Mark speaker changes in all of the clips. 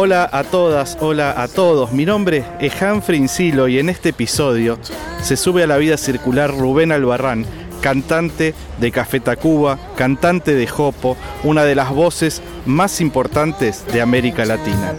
Speaker 1: Hola a todas, hola a todos. Mi nombre es Humphrey Insilo y en este episodio se sube a la vida circular Rubén Albarrán, cantante de Café Tacuba, cantante de Jopo, una de las voces más importantes de América Latina.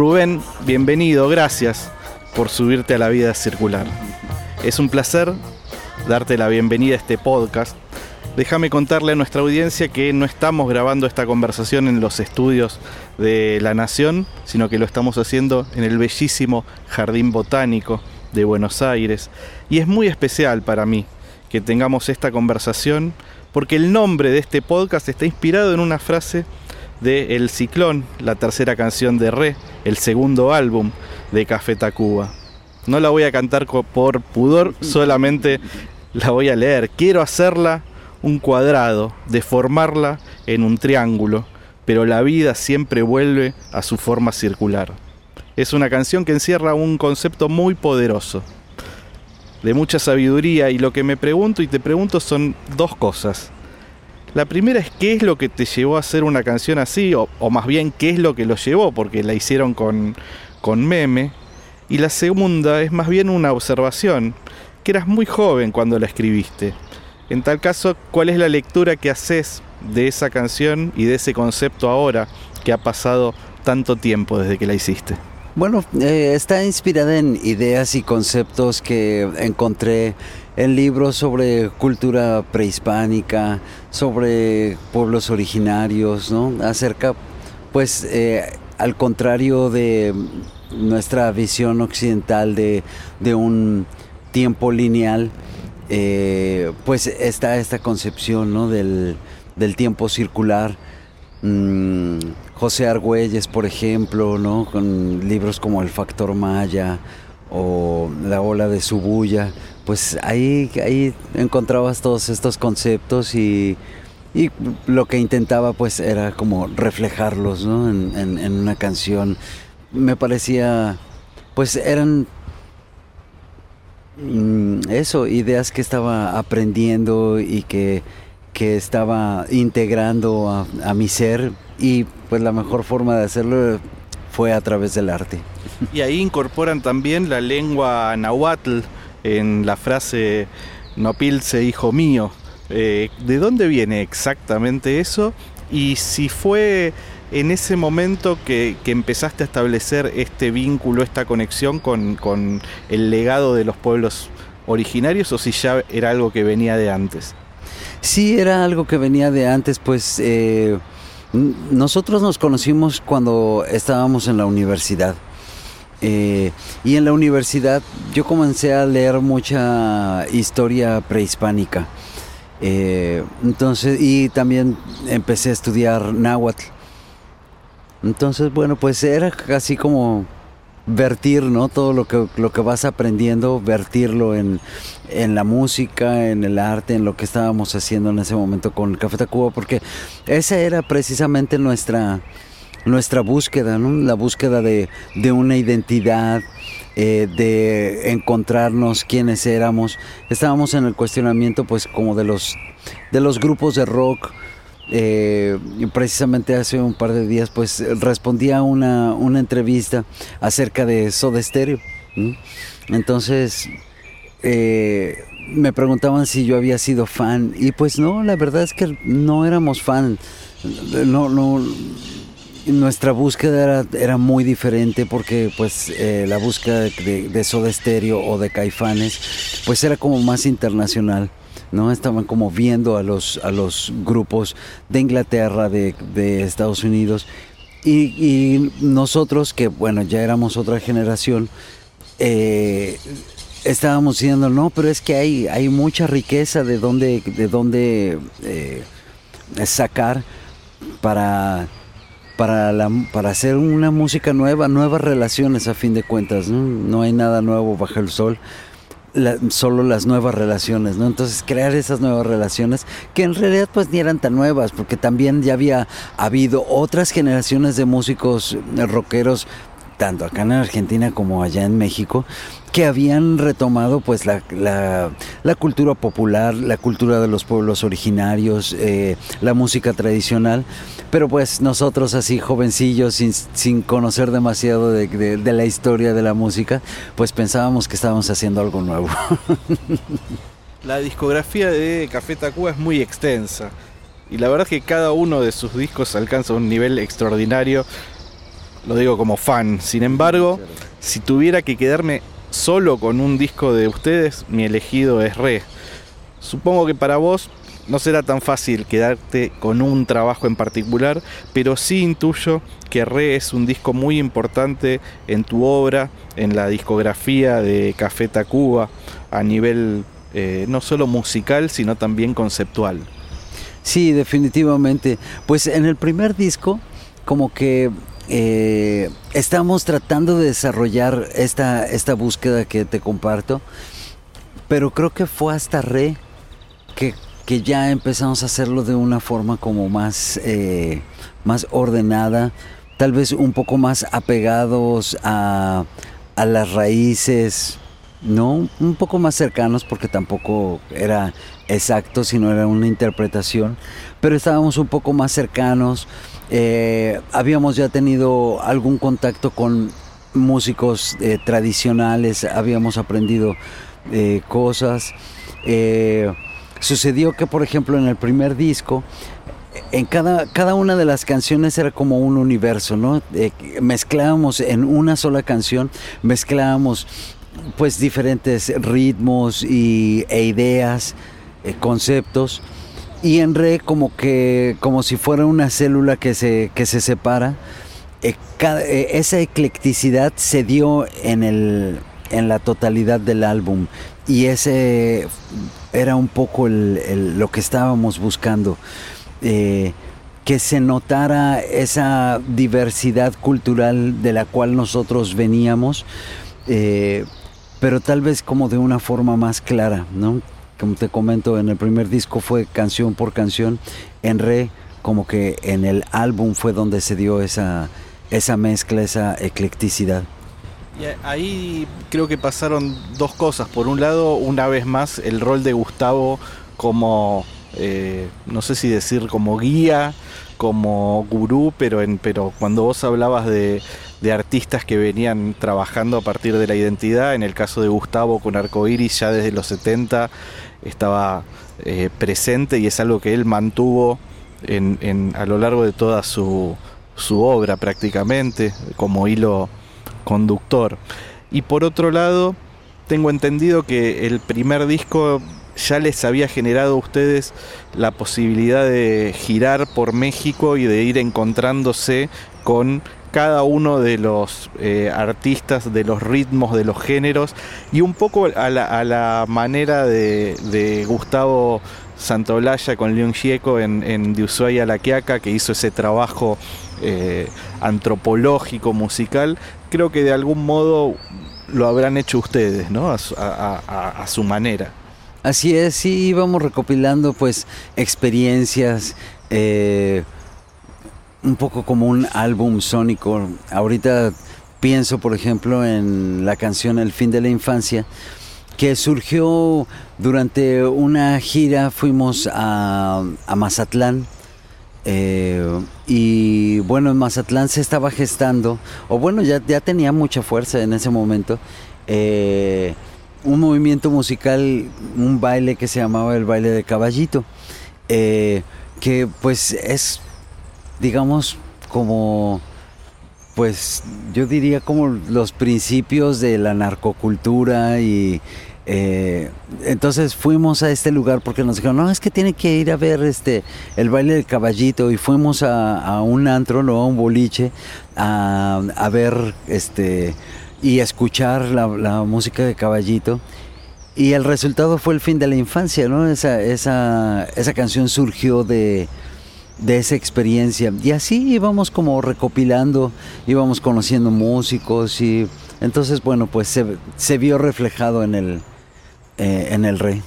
Speaker 1: Rubén, bienvenido, gracias por subirte a la vida circular. Es un placer darte la bienvenida a este podcast. Déjame contarle a nuestra audiencia que no estamos grabando esta conversación en los estudios de La Nación, sino que lo estamos haciendo en el bellísimo Jardín Botánico de Buenos Aires. Y es muy especial para mí que tengamos esta conversación porque el nombre de este podcast está inspirado en una frase de El Ciclón, la tercera canción de Re, el segundo álbum de Café Tacuba. No la voy a cantar por pudor, solamente la voy a leer. Quiero hacerla un cuadrado, deformarla en un triángulo, pero la vida siempre vuelve a su forma circular. Es una canción que encierra un concepto muy poderoso, de mucha sabiduría, y lo que me pregunto y te pregunto son dos cosas. La primera es qué es lo que te llevó a hacer una canción así, o, más bien qué es lo que lo llevó, porque la hicieron con, con meme. Y la segunda es más bien una observación, que eras muy joven cuando la escribiste. En tal caso, ¿cuál es la lectura que haces de esa canción y de ese concepto ahora que ha pasado tanto tiempo desde que la hiciste?
Speaker 2: Bueno, eh, está inspirada en ideas y conceptos que encontré en libros sobre cultura prehispánica, sobre pueblos originarios, ¿no? Acerca, pues, eh, al contrario de nuestra visión occidental de, un tiempo lineal, eh, pues está esta concepción, ¿no? Del, del tiempo circular Mm, José Argüelles, por ejemplo, ¿no? con libros como El Factor Maya o La Ola de Subuya, pues ahí, ahí encontrabas todos estos conceptos y, lo que intentaba pues era como reflejarlos en, una canción. Me parecía, pues eran mm, eso, ideas que estaba aprendiendo y que que estaba integrando a, mi ser y pues la mejor forma de hacerlo fue a través del arte.
Speaker 1: Y ahí incorporan también la lengua nahuatl en la frase Nopilce, hijo mío. Eh, ¿De dónde viene exactamente eso? Y si fue en ese momento que, empezaste a establecer este vínculo, esta conexión con, con el legado de los pueblos originarios o si ya era algo que venía de antes.
Speaker 2: Sí, era algo que venía de antes, pues eh, nosotros nos conocimos cuando estábamos en la universidad. Eh, y en la universidad yo comencé a leer mucha historia prehispánica. Eh, entonces, y también empecé a estudiar náhuatl. Entonces, bueno, pues era casi como vertir, ¿no? Todo lo que, lo que vas aprendiendo, vertirlo en, la música, en el arte, en lo que estábamos haciendo en ese momento con Café Tacuba, porque esa era precisamente nuestra, nuestra búsqueda, ¿no? La búsqueda de, una identidad, eh, de encontrarnos quiénes éramos. Estábamos en el cuestionamiento, pues, como de los, de los grupos de rock, eh, precisamente hace un par de días pues respondí a una, entrevista acerca de Soda Stereo. Entonces eh, me preguntaban si yo había sido fan y pues no, la verdad es que no éramos fan. No, no, nuestra búsqueda era, muy diferente porque pues eh, la búsqueda de, de, Soda Stereo o de Caifanes pues era como más internacional. ¿no? Estaban como viendo a los, a los grupos de Inglaterra, de, Estados Unidos. Y, nosotros, que bueno, ya éramos otra generación, eh, estábamos diciendo, no, pero es que hay, hay mucha riqueza de dónde, de dónde eh, sacar para para, la, para hacer una música nueva, nuevas relaciones a fin de cuentas, no, hay nada nuevo bajo el sol. solo las nuevas relaciones, ¿no? Entonces crear esas nuevas relaciones que en realidad pues ni eran tan nuevas porque también ya había habido otras generaciones de músicos rockeros tanto acá en Argentina como allá en México, que habían retomado pues la, la, cultura popular, la cultura de los pueblos originarios, eh, la música tradicional, pero pues nosotros así jovencillos, sin, sin conocer demasiado de, de, la historia de la música, pues pensábamos que estábamos haciendo algo nuevo.
Speaker 1: La discografía de Café Tacuba es muy extensa y la verdad es que cada uno de sus discos alcanza un nivel extraordinario lo digo como fan. Sin embargo, si tuviera que quedarme solo con un disco de ustedes, mi elegido es Re. Supongo que para vos no será tan fácil quedarte con un trabajo en particular, pero sí intuyo que Re es un disco muy importante en tu obra, en la discografía de Café Tacuba, a nivel eh, no solo musical, sino también conceptual.
Speaker 2: Sí, definitivamente. Pues en el primer disco, como que eh, estamos tratando de desarrollar esta, esta búsqueda que te comparto, pero creo que fue hasta Re que, que ya empezamos a hacerlo de una forma como más, eh, más ordenada, tal vez un poco más apegados a, a las raíces, ¿no? Un poco más cercanos porque tampoco era exacto, sino era una interpretación, pero estábamos un poco más cercanos eh, habíamos ya tenido algún contacto con músicos eh, tradicionales, habíamos aprendido eh, cosas. sucedió que, por ejemplo, en el primer disco, en cada, cada una de las canciones era como un universo, ¿no? mezclábamos en una sola canción, mezclábamos pues diferentes ritmos y, e ideas, conceptos y en re como que como si fuera una célula que se, que se separa. Eh, eh, esa eclecticidad se dio en, el, en la totalidad del álbum y ese era un poco lo que estábamos buscando. Eh, que se notara esa diversidad cultural de la cual nosotros veníamos, pero tal vez como de una forma más clara, ¿no? Como te comento, en el primer disco fue canción por canción. En Re, como que en el álbum fue donde se dio esa, esa mezcla, esa eclecticidad.
Speaker 1: Y ahí creo que pasaron dos cosas. Por un lado, una vez más, el rol de Gustavo como, eh, no sé si decir como guía, como gurú, pero, en, pero cuando vos hablabas de, de artistas que venían trabajando a partir de la identidad, en el caso de Gustavo con Arcoiris ya desde los 70 estaba eh, presente y es algo que él mantuvo en, a lo largo de toda su, su obra prácticamente como hilo conductor. Y por otro lado, tengo entendido que el primer disco ya les había generado a ustedes la posibilidad de girar por México y de ir encontrándose con cada uno de los eh, artistas, de los ritmos, de los géneros y un poco a la, manera de, Gustavo Santolaya con León Gieco en, en De Ushuaia La Quiaca, que hizo ese trabajo eh, antropológico, musical, creo que de algún modo lo habrán hecho ustedes, ¿no? A, su manera.
Speaker 2: Así es, sí, íbamos recopilando pues experiencias. Eh, un poco como un álbum sónico. Ahorita pienso, por ejemplo, en la canción El fin de la infancia, que surgió durante una gira, fuimos a, Mazatlán. Eh, y bueno, en Mazatlán se estaba gestando, o bueno, ya, ya tenía mucha fuerza en ese momento, eh, un movimiento musical, un baile que se llamaba el baile de caballito, eh, que pues es digamos, como, pues yo diría como los principios de la narcocultura y eh, entonces fuimos a este lugar porque nos dijeron, no, es que tiene que ir a ver este el baile del caballito y fuimos a, un antro, no a un boliche, a, ver este y escuchar la, la, música de caballito. Y el resultado fue el fin de la infancia, ¿no? Esa, esa, esa canción surgió de, de esa experiencia. Y así íbamos como recopilando, íbamos conociendo músicos y entonces, bueno, pues se, se vio reflejado en el, eh, en el rey.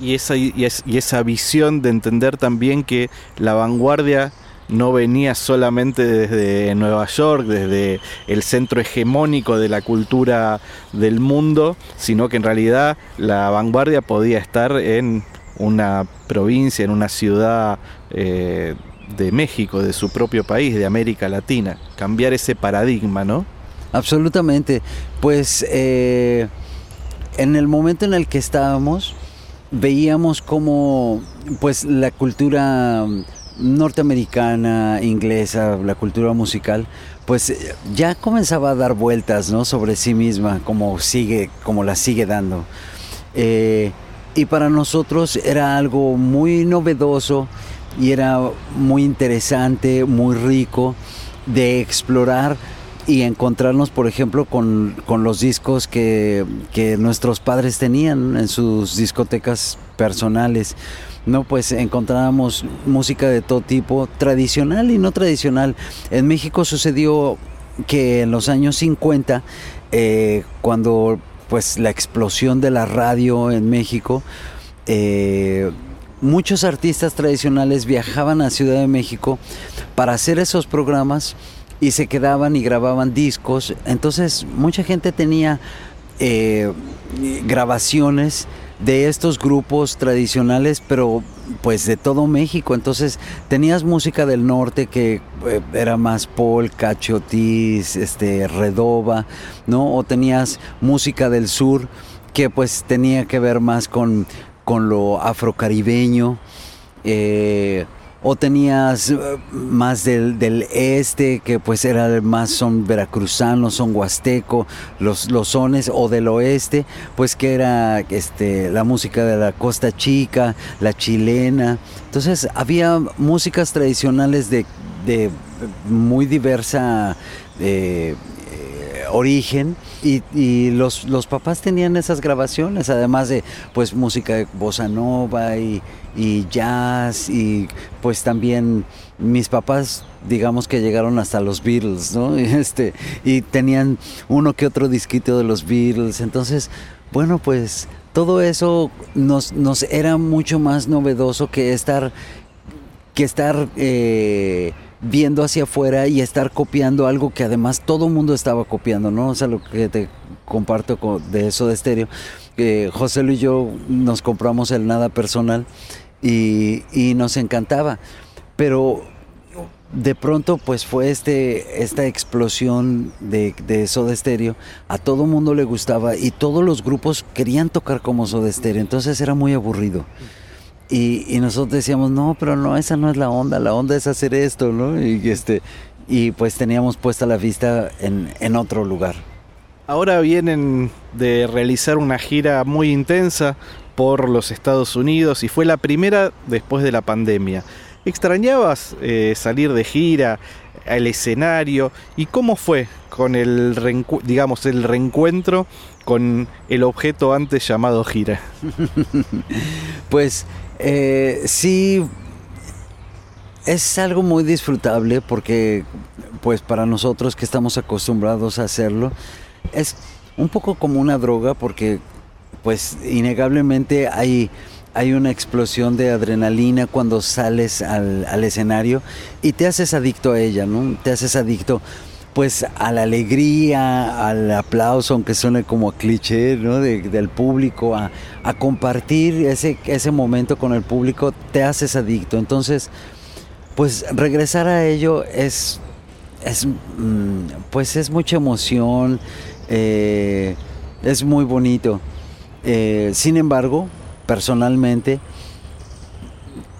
Speaker 1: Y esa, y, esa visión de entender también que la vanguardia no venía solamente desde Nueva York, desde el centro hegemónico de la cultura del mundo, sino que en realidad la vanguardia podía estar en una provincia, en una ciudad eh, de México, de su propio país, de América Latina. Cambiar ese paradigma, ¿no?
Speaker 2: Absolutamente. Pues eh, en el momento en el que estábamos, veíamos como pues la cultura norteamericana, inglesa, la cultura musical, pues ya comenzaba a dar vueltas ¿no? sobre sí misma, como sigue, como la sigue dando. Eh, y para nosotros era algo muy novedoso y era muy interesante, muy rico de explorar y encontrarnos, por ejemplo, con, los discos que, nuestros padres tenían en sus discotecas personales. No, pues encontrábamos música de todo tipo, tradicional y no tradicional. En México sucedió que en los años 50, eh, cuando pues la explosión de la radio en México, eh, muchos artistas tradicionales viajaban a Ciudad de México para hacer esos programas y se quedaban y grababan discos. Entonces mucha gente tenía eh, grabaciones de estos grupos tradicionales, pero pues de todo México. Entonces tenías música del norte que eh, era más polka, chotis, este, redoba, ¿no? O tenías música del sur que pues tenía que ver más con, con lo afrocaribeño. Eh, o tenías eh, más del, este, que pues era más son veracruzanos, son huasteco, los, los sones, o del oeste, pues que era este, la música de la costa chica, la chilena. Entonces había músicas tradicionales de, muy diversa eh, eh, origen y, los, los, papás tenían esas grabaciones, además de pues música de bossa nova y, jazz y pues también mis papás digamos que llegaron hasta los Beatles, ¿no? Y, este, y tenían uno que otro disquito de los Beatles, entonces, bueno, pues todo eso nos, nos era mucho más novedoso que estar, que estar eh, viendo hacia afuera y estar copiando algo que además todo mundo estaba copiando, ¿no? O sea, lo que te comparto de eso de estéreo, que José Luis y yo nos compramos el nada personal y, nos encantaba, pero de pronto pues fue este, esta explosión de, de Soda a todo mundo le gustaba y todos los grupos querían tocar como Soda Stereo, entonces era muy aburrido. Y, nosotros decíamos, no, pero no, esa no es la onda, la onda es hacer esto, ¿no? Y, este, y pues teníamos puesta la vista en otro lugar.
Speaker 1: Ahora vienen de realizar una gira muy intensa por los Estados Unidos y fue la primera después de la pandemia. ¿Extrañabas eh, salir de gira, al escenario? ¿Y cómo fue con el, digamos, el reencuentro con el objeto antes llamado gira?
Speaker 2: pues eh, sí, es algo muy disfrutable porque pues para nosotros que estamos acostumbrados a hacerlo, es un poco como una droga porque pues innegablemente hay, hay una explosión de adrenalina cuando sales al, escenario y te haces adicto a ella, ¿no? Te haces adicto pues a la alegría, al aplauso, aunque suene como cliché, ¿no? del público, a, compartir ese, ese momento con el público, te haces adicto. Entonces, pues regresar a ello es, es mm, pues es mucha emoción, eh, es muy bonito. Eh, sin embargo, personalmente,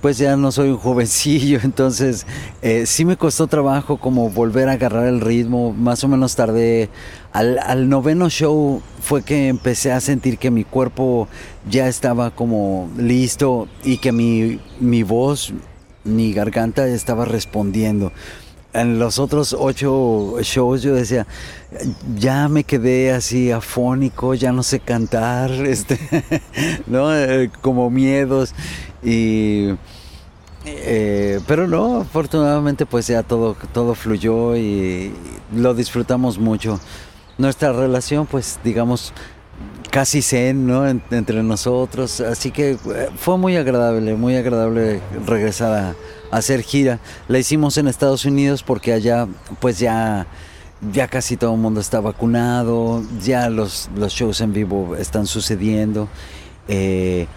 Speaker 2: pues ya no soy un jovencillo, entonces eh, sí me costó trabajo como volver a agarrar el ritmo, más o menos tardé, al, noveno show fue que empecé a sentir que mi cuerpo ya estaba como listo y que mi, mi voz, mi garganta estaba respondiendo en los otros ocho shows yo decía, ya me quedé así afónico, ya no sé cantar, este, ¿no? Eh, como miedos. Y, eh, pero no, afortunadamente pues ya todo, todo fluyó y lo disfrutamos mucho. Nuestra relación pues digamos casi zen, ¿no? entre nosotros, así que eh, fue muy agradable, muy agradable regresar a hacer gira. La hicimos en Estados Unidos porque allá pues ya, ya casi todo el mundo está vacunado, ya los, los shows en vivo están sucediendo. Eh,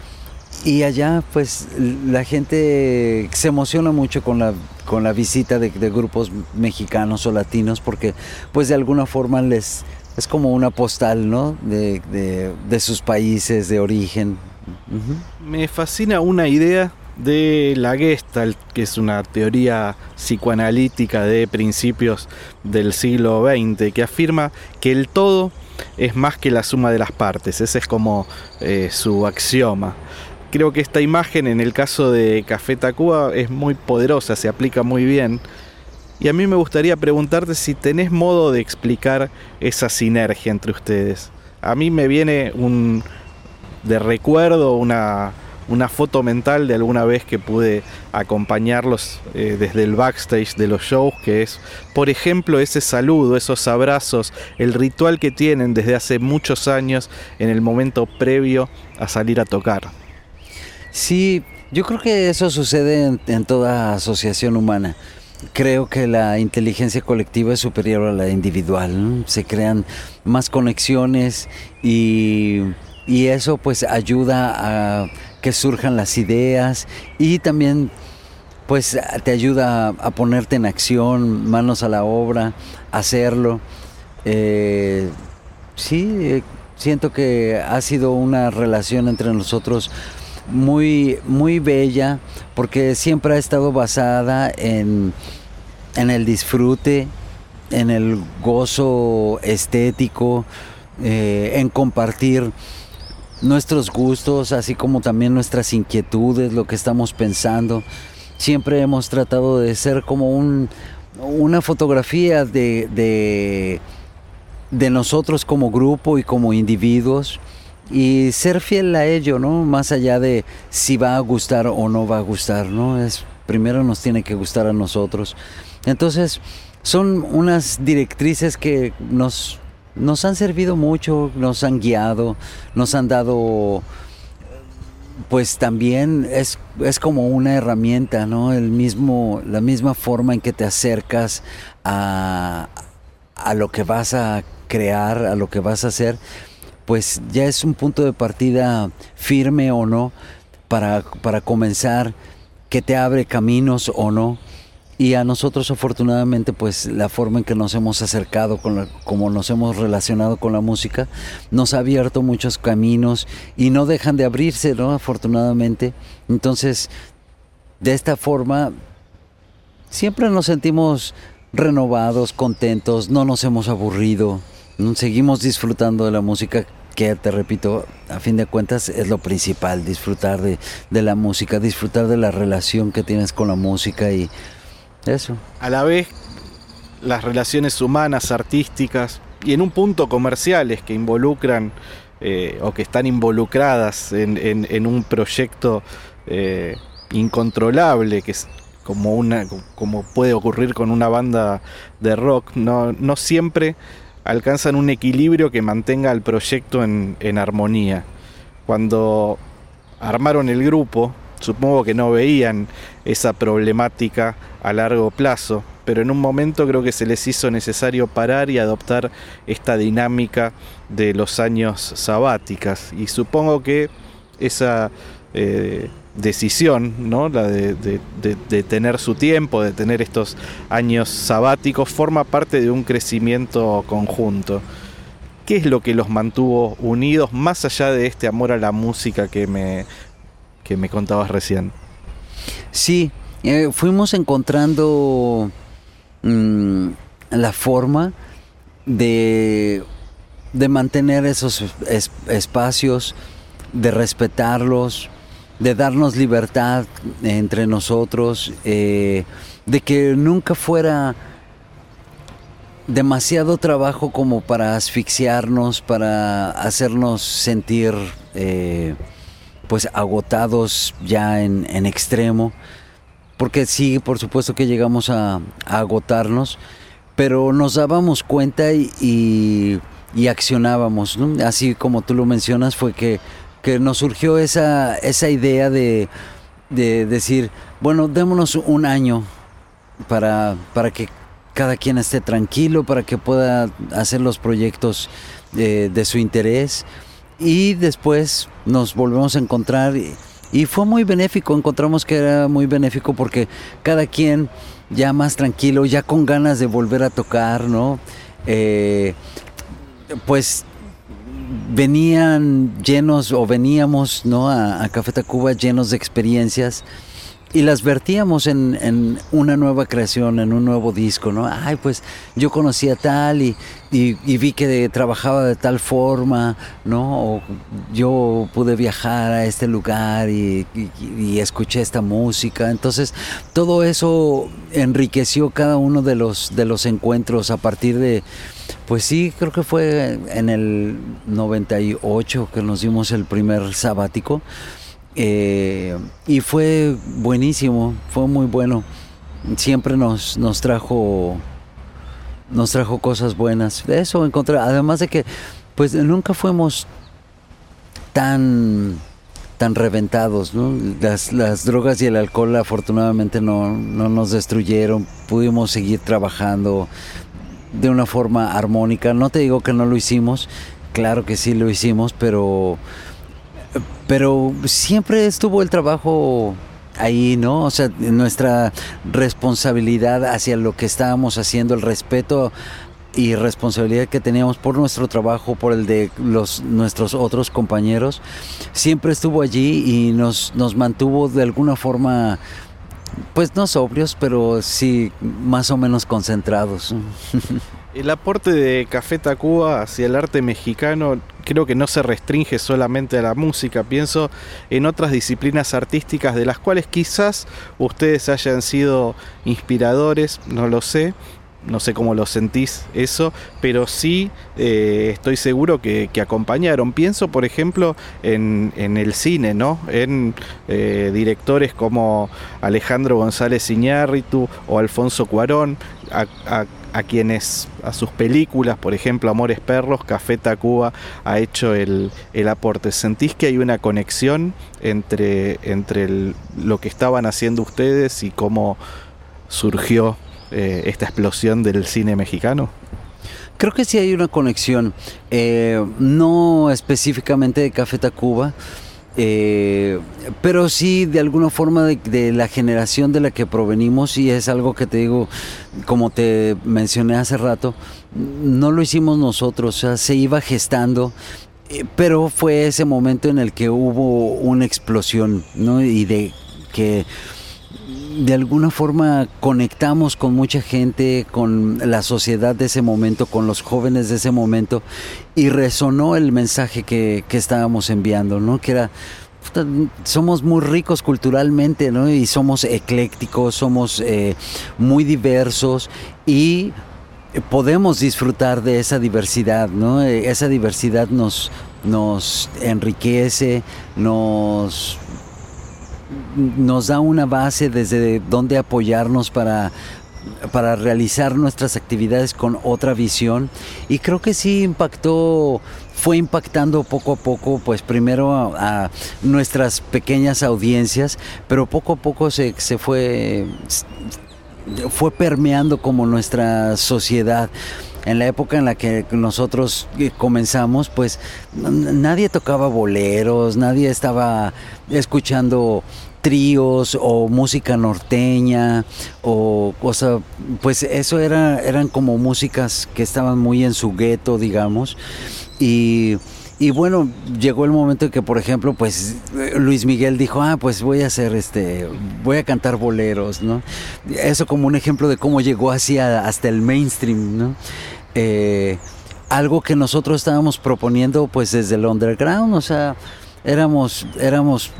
Speaker 2: y allá pues la gente se emociona mucho con la, con la visita de, grupos mexicanos o latinos porque pues de alguna forma les es como una postal ¿no? de, de sus países de origen.
Speaker 1: Me fascina una idea de la Gestalt, que es una teoría psicoanalítica de principios del siglo XX, que afirma que el todo es más que la suma de las partes, ese es como eh, su axioma. Creo que esta imagen en el caso de Café Tacuba es muy poderosa, se aplica muy bien. Y a mí me gustaría preguntarte si tenés modo de explicar esa sinergia entre ustedes. A mí me viene un de recuerdo una una foto mental de alguna vez que pude acompañarlos eh, desde el backstage de los shows, que es, por ejemplo, ese saludo, esos abrazos, el ritual que tienen desde hace muchos años en el momento previo a salir a tocar.
Speaker 2: Sí, yo creo que eso sucede en, toda asociación humana. Creo que la inteligencia colectiva es superior a la individual. Se crean más conexiones y, y eso pues ayuda a que surjan las ideas y también pues te ayuda a, ponerte en acción, manos a la obra, hacerlo. Eh, sí, eh, siento que ha sido una relación entre nosotros muy, muy bella porque siempre ha estado basada en, en el disfrute, en el gozo estético, eh, en compartir nuestros gustos, así como también nuestras inquietudes, lo que estamos pensando. Siempre hemos tratado de ser como un, una fotografía de, de, de nosotros como grupo y como individuos y ser fiel a ello, ¿no? Más allá de si va a gustar o no va a gustar, ¿no? Es primero nos tiene que gustar a nosotros. Entonces, son unas directrices que nos nos han servido mucho, nos han guiado, nos han dado, pues también es, es como una herramienta, ¿no? El mismo, la misma forma en que te acercas a, a lo que vas a crear, a lo que vas a hacer, pues ya es un punto de partida firme o no para, para comenzar, que te abre caminos o no y a nosotros afortunadamente pues la forma en que nos hemos acercado, con como nos hemos relacionado con la música, nos ha abierto muchos caminos y no dejan de abrirse, ¿no? Afortunadamente. Entonces, de esta forma, siempre nos sentimos renovados, contentos, no nos hemos aburrido, seguimos disfrutando de la música que te repito, a fin de cuentas es lo principal, disfrutar de, de la música, disfrutar de la relación que tienes con la música y eso.
Speaker 1: A la vez, las relaciones humanas, artísticas y en un punto comerciales que involucran eh, o que están involucradas en, un proyecto eh, incontrolable, que es como, una, como puede ocurrir con una banda de rock, no, no siempre alcanzan un equilibrio que mantenga al proyecto en, armonía. Cuando armaron el grupo, supongo que no veían esa problemática a largo plazo, pero en un momento creo que se les hizo necesario parar y adoptar esta dinámica de los años sabáticas. Y supongo que esa eh, decisión, ¿no? la de, de, tener su tiempo, de tener estos años sabáticos, forma parte de un crecimiento conjunto. ¿Qué es lo que los mantuvo unidos más allá de este amor a la música que me, que me contabas recién?
Speaker 2: Sí, eh, fuimos encontrando mm, la forma de, de mantener esos espacios, de respetarlos, de darnos libertad entre nosotros, eh, de que nunca fuera demasiado trabajo como para asfixiarnos, para hacernos sentir eh, pues agotados ya en, extremo, porque sí, por supuesto que llegamos a, agotarnos, pero nos dábamos cuenta y, accionábamos, así como tú lo mencionas, fue que, que nos surgió esa, esa idea de, de decir, bueno, démonos un año para, para que cada quien esté tranquilo, para que pueda hacer los proyectos de, de su interés y después nos volvemos a encontrar y, fue muy benéfico, encontramos que era muy benéfico porque cada quien ya más tranquilo, ya con ganas de volver a tocar, ¿no? Eh, pues venían llenos o veníamos ¿no? a, Café Tacuba llenos de experiencias y las vertíamos en, una nueva creación, en un nuevo disco, ¿no? Ay, pues yo conocía tal y, vi que trabajaba de tal forma, ¿no? O yo pude viajar a este lugar y, escuché esta música. Entonces, todo eso enriqueció cada uno de los, de los encuentros a partir de, pues sí, creo que fue en el 98 que nos dimos el primer sabático. Eh, y fue buenísimo, fue muy bueno. Siempre nos, nos trajo nos trajo cosas buenas. Eso encontré, además de que pues nunca fuimos tan tan reventados, Las, las drogas y el alcohol afortunadamente no, no nos destruyeron, pudimos seguir trabajando de una forma armónica. No te digo que no lo hicimos, claro que sí lo hicimos, pero pero siempre estuvo el trabajo ahí, ¿no? O sea, nuestra responsabilidad hacia lo que estábamos haciendo, el respeto y responsabilidad que teníamos por nuestro trabajo, por el de los nuestros otros compañeros, siempre estuvo allí y nos, nos mantuvo de alguna forma, pues no sobrios, pero sí más o menos concentrados.
Speaker 1: El aporte de Café Tacuba hacia el arte mexicano creo que no se restringe solamente a la música, pienso en otras disciplinas artísticas de las cuales quizás ustedes hayan sido inspiradores, no lo sé, no sé cómo lo sentís eso, pero sí eh, estoy seguro que, acompañaron. Pienso, por ejemplo, en, el cine, ¿no? En eh, directores como Alejandro González Iñárritu o Alfonso Cuarón, a, quienes a sus películas, por ejemplo Amores Perros, Café Tacuba ha hecho el, aporte. ¿Sentís que hay una conexión entre, entre lo que estaban haciendo ustedes y cómo surgió eh, esta explosión del cine mexicano?
Speaker 2: Creo que sí hay una conexión, eh, no específicamente de Café Tacuba, eh, pero sí de alguna forma de, la generación de la que provenimos y es algo que te digo, como te mencioné hace rato, no lo hicimos nosotros, o sea, se iba gestando, pero fue ese momento en el que hubo una explosión, ¿no? Y de que de alguna forma conectamos con mucha gente, con la sociedad de ese momento, con los jóvenes de ese momento, y resonó el mensaje que, estábamos enviando, ¿no? Que era, somos muy ricos culturalmente, ¿no? Y somos eclécticos, somos eh, muy diversos y podemos disfrutar de esa diversidad, ¿no? Esa diversidad nos, nos enriquece, nos nos da una base desde donde apoyarnos para, para realizar nuestras actividades con otra visión. Y creo que sí impactó fue impactando poco a poco, pues primero a, nuestras pequeñas audiencias, pero poco a poco se, se fue, fue permeando como nuestra sociedad. En la época en la que nosotros eh, comenzamos, pues nadie tocaba boleros, nadie estaba escuchando tríos o música norteña o cosa, pues eso era, eran como músicas que estaban muy en su gueto, digamos, y, y bueno, llegó el momento en que, por ejemplo, pues Luis Miguel dijo, ah, pues voy a hacer este, voy a cantar boleros, ¿no? Eso como un ejemplo de cómo llegó hacia hasta el mainstream, ¿no? Eh, algo que nosotros estábamos proponiendo pues desde el underground, o sea, éramos, éramos,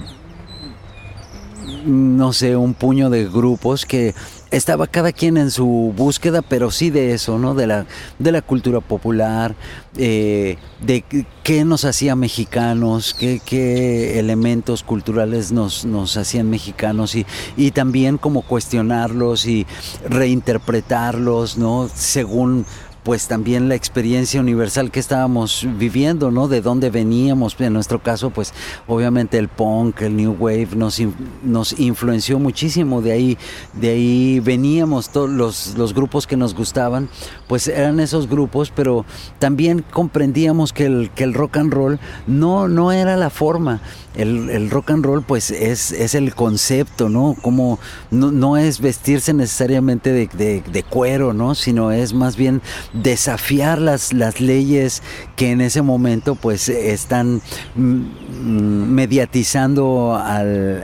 Speaker 2: no sé, un puño de grupos que estaba cada quien en su búsqueda, pero sí de eso, ¿no? De la, de la cultura popular, eh, de qué nos hacía mexicanos, qué, qué elementos culturales nos, nos hacían mexicanos y, y, también como cuestionarlos y reinterpretarlos, ¿no? Según pues también la experiencia universal que estábamos viviendo, ¿no? De dónde veníamos. En nuestro caso, pues obviamente el punk, el new wave nos, nos influenció muchísimo. De ahí, de ahí veníamos todos los, los grupos que nos gustaban, pues eran esos grupos, pero también comprendíamos que el, que el rock and roll no, no era la forma. El, rock and roll pues es, es el concepto, ¿no? Como no, no es vestirse necesariamente de, de, cuero, ¿no? Sino es más bien desafiar las, las leyes que en ese momento pues están mm, mediatizando al,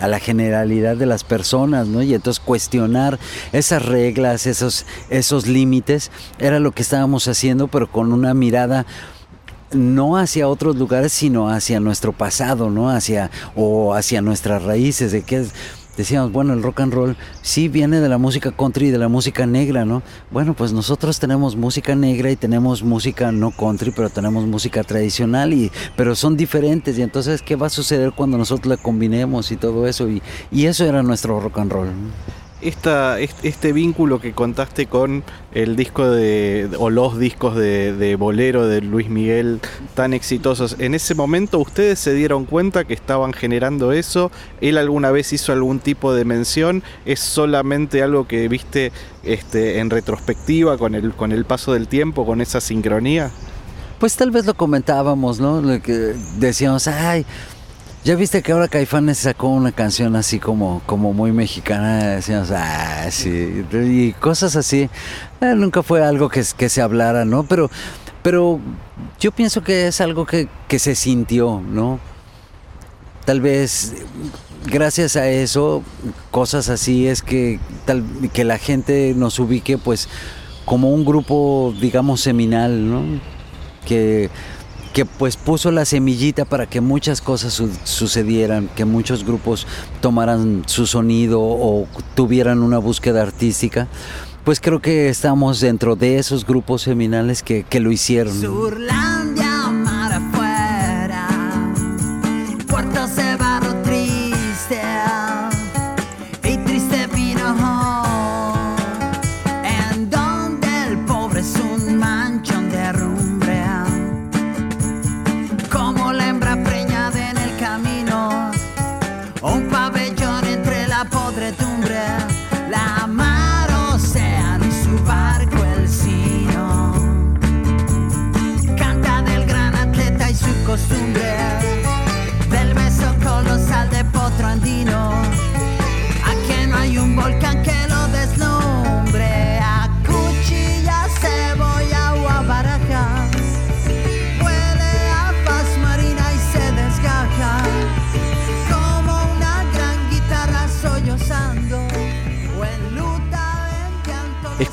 Speaker 2: a la generalidad de las personas, ¿no? Y entonces cuestionar esas reglas, esos, esos límites, era lo que estábamos haciendo, pero con una mirada no hacia otros lugares, sino hacia nuestro pasado, ¿no? Hacia, o hacia nuestras raíces, de que decíamos, bueno, el rock and roll sí viene de la música country y de la música negra, ¿no? Bueno, pues nosotros tenemos música negra y tenemos música no country, pero tenemos música tradicional, y, pero son diferentes. Y entonces, ¿qué va a suceder cuando nosotros la combinemos y todo eso? Y, y eso era nuestro rock and roll
Speaker 1: este vínculo que contaste con el disco de, o los discos de, Bolero de Luis Miguel tan exitosos, ¿en ese momento ustedes se dieron cuenta que estaban generando eso? ¿Él alguna vez hizo algún tipo de mención? ¿Es solamente algo que viste este, en retrospectiva con el, con el paso del tiempo, con esa sincronía?
Speaker 2: Pues tal vez lo comentábamos, ¿no? que decíamos, ay, ya viste que ahora Caifanes sacó una canción así como, como muy mexicana, decíamos, ah, sí, y cosas así. Eh, nunca fue algo que, se hablara, ¿no? Pero, pero yo pienso que es algo que, que se sintió, ¿no? Tal vez gracias a eso, cosas así es que, tal, que la gente nos ubique pues como un grupo, digamos, seminal, ¿no? Que que pues puso la semillita para que muchas cosas sucedieran, que muchos grupos tomaran su sonido o tuvieran una búsqueda artística, pues creo que estamos dentro de esos grupos seminales que, que lo hicieron.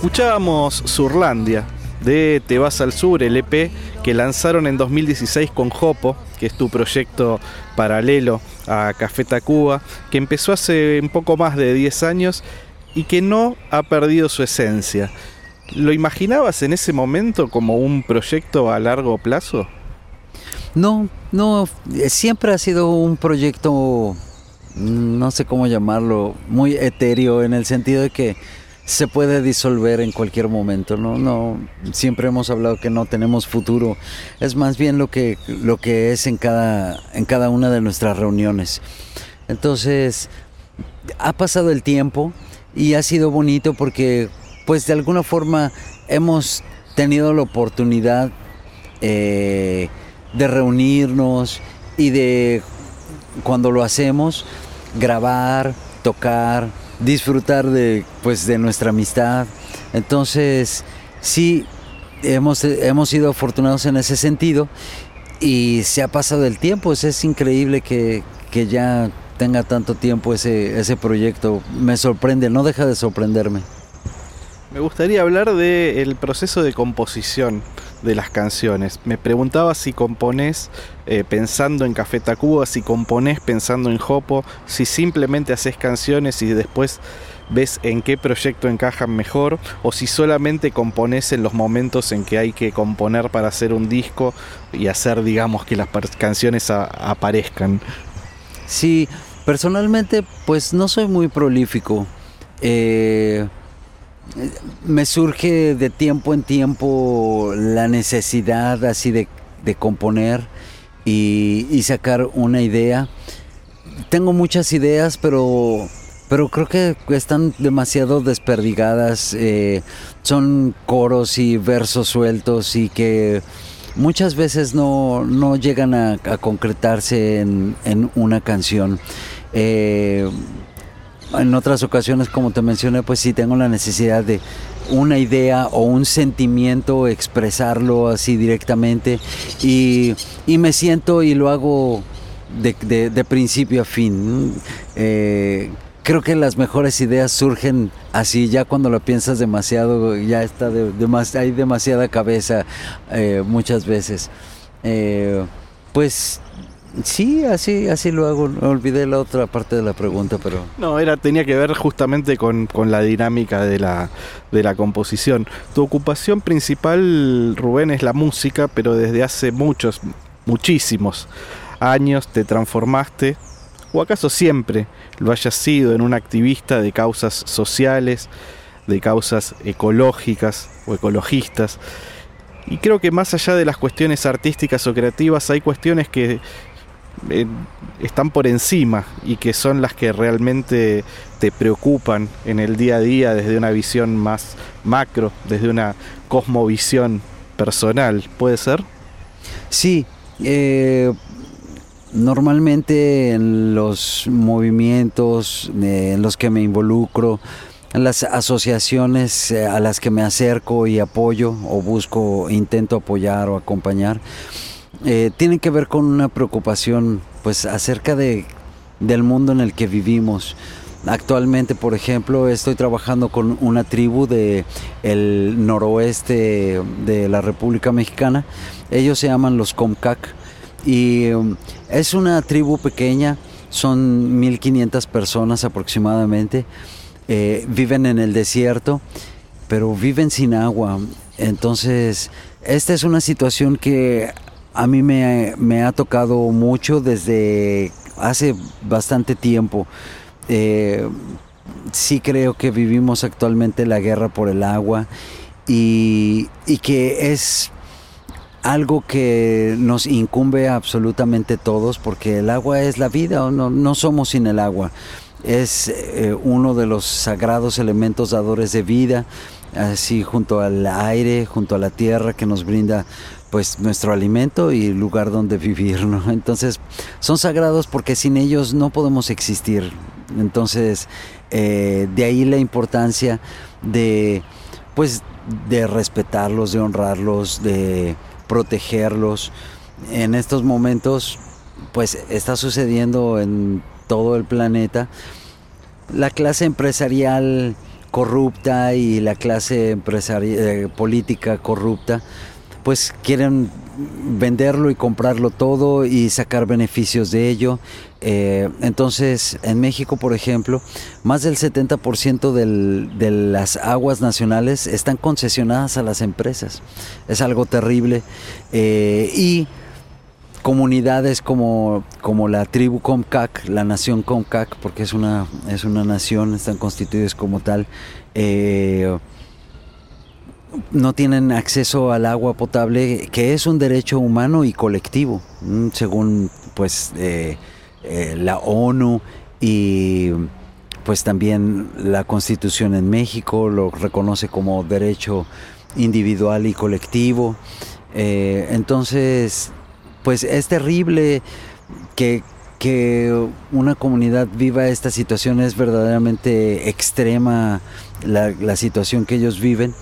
Speaker 1: Escuchábamos Surlandia de Te vas al sur, el EP que lanzaron en 2016 con Jopo, que es tu proyecto paralelo a Café Tacuba, que empezó hace un poco más de 10 años y que no ha perdido su esencia. ¿Lo imaginabas en ese momento como un proyecto a largo plazo?
Speaker 2: No, no, siempre ha sido un proyecto, no sé cómo llamarlo, muy etéreo en el sentido de que se puede disolver en cualquier momento, ¿no? No, siempre hemos hablado que no tenemos futuro. Es más bien lo que, lo que es en cada, en cada una de nuestras reuniones. Entonces, ha pasado el tiempo y ha sido bonito porque, pues de alguna forma, hemos tenido la oportunidad eh, de reunirnos y de, cuando lo hacemos, grabar, tocar, disfrutar de, pues, de nuestra amistad. Entonces, sí, hemos, hemos sido afortunados en ese sentido y se ha pasado el tiempo, es, increíble que, que ya tenga tanto tiempo ese, ese proyecto. Me sorprende, no deja de sorprenderme.
Speaker 1: Me gustaría hablar del proceso de composición de las canciones. Me preguntaba si componés eh, pensando en Café Tacuba, si componés pensando en Jopo, si simplemente haces canciones y después ves en qué proyecto encajan mejor o si solamente componés en los momentos en que hay que componer para hacer un disco y hacer digamos que las canciones aparezcan.
Speaker 2: Sí, Personalmente, pues no soy muy prolífico. Eh, me surge de tiempo en tiempo la necesidad así de, componer y, sacar una idea. Tengo muchas ideas, pero, pero creo que están demasiado desperdigadas. Eh, son coros y versos sueltos y que muchas veces no, llegan a, concretarse en, una canción. Eh, en otras ocasiones, como te mencioné, pues sí tengo la necesidad de una idea o un sentimiento, expresarlo así directamente y, me siento y lo hago de, principio a fin. Eh, creo que las mejores ideas surgen así, ya cuando lo piensas demasiado, ya está de, hay demasiada cabeza eh, muchas veces. Eh, pues sí, así, así lo hago. Olvidé la otra parte de la pregunta, pero.
Speaker 1: No, era, tenía que ver justamente con, la dinámica de la, de la composición. Tu ocupación principal, Rubén, es la música, pero desde hace muchos, muchísimos años te transformaste, o acaso siempre, lo hayas sido en un activista de causas sociales, de causas ecológicas o ecologistas. Y creo que más allá de las cuestiones artísticas o creativas, hay cuestiones que eh, están por encima y que son las que realmente te preocupan en el día a día desde una visión más macro, desde una cosmovisión personal, ¿puede ser?
Speaker 2: Sí, eh, Normalmente en los movimientos eh, en los que me involucro, en las asociaciones a las que me acerco y apoyo o busco, intento apoyar o acompañar, eh, tienen que ver con una preocupación pues acerca de, del mundo en el que vivimos. Actualmente, por ejemplo, estoy trabajando con una tribu de noroeste de la República Mexicana. Ellos se llaman los Comcac y um, es una tribu pequeña, son 1500 personas aproximadamente. Eh, viven en el desierto, pero viven sin agua. Entonces, esta es una situación que a mí me, ha tocado mucho desde hace bastante tiempo. Eh, sí creo que vivimos actualmente la guerra por el agua y, que es algo que nos incumbe a absolutamente todos, porque el agua es la vida, no, no somos sin el agua. Es eh, uno de los sagrados elementos dadores de vida, así junto al aire, junto a la tierra que nos brinda pues nuestro alimento y lugar donde vivir, Entonces son sagrados porque sin ellos no podemos existir. Entonces eh, de ahí la importancia de pues de respetarlos, de honrarlos, de protegerlos. En estos momentos, pues está sucediendo en todo el planeta. La clase empresarial corrupta y la clase eh, política corrupta, pues quieren venderlo y comprarlo todo y sacar beneficios de ello. Eh, entonces, en México, por ejemplo, más del 70% de las aguas nacionales están concesionadas a las empresas. Es algo terrible. Eh, y comunidades como, como la tribu Comcac, la nación Comcac, porque es una, es una nación, están constituidas como tal, eh, no tienen acceso al agua potable, que es un derecho humano y colectivo, según pues eh, eh, la ONU y pues también la Constitución en México lo reconoce como derecho individual y colectivo. Eh, entonces, pues es terrible que, una comunidad viva esta situación, es verdaderamente extrema la situación que ellos viven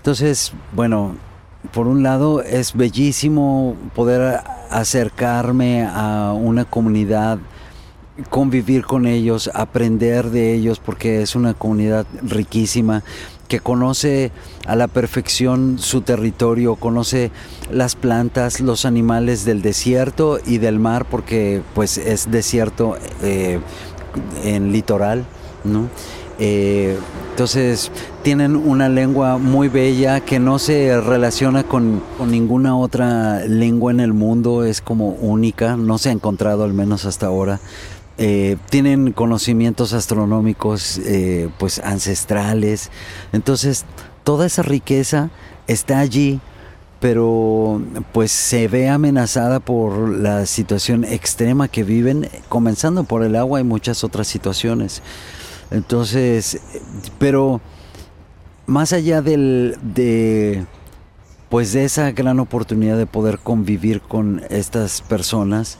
Speaker 2: Entonces, bueno, por un lado es bellísimo poder acercarme a una comunidad, convivir con ellos, aprender de ellos, porque es una comunidad riquísima que conoce a la perfección su territorio, conoce las plantas, los animales del desierto y del mar, porque pues es desierto eh, en litoral, ¿no? Eh, entonces tienen una lengua muy bella que no se relaciona con, ninguna otra lengua en el mundo, es como única, no se ha encontrado al menos hasta ahora. Eh, tienen conocimientos astronómicos eh, pues ancestrales, entonces toda esa riqueza está allí, pero pues se ve amenazada por la situación extrema que viven, comenzando por el agua y muchas otras situaciones. Entonces, pero más allá del, de, pues de esa gran oportunidad de poder convivir con estas personas,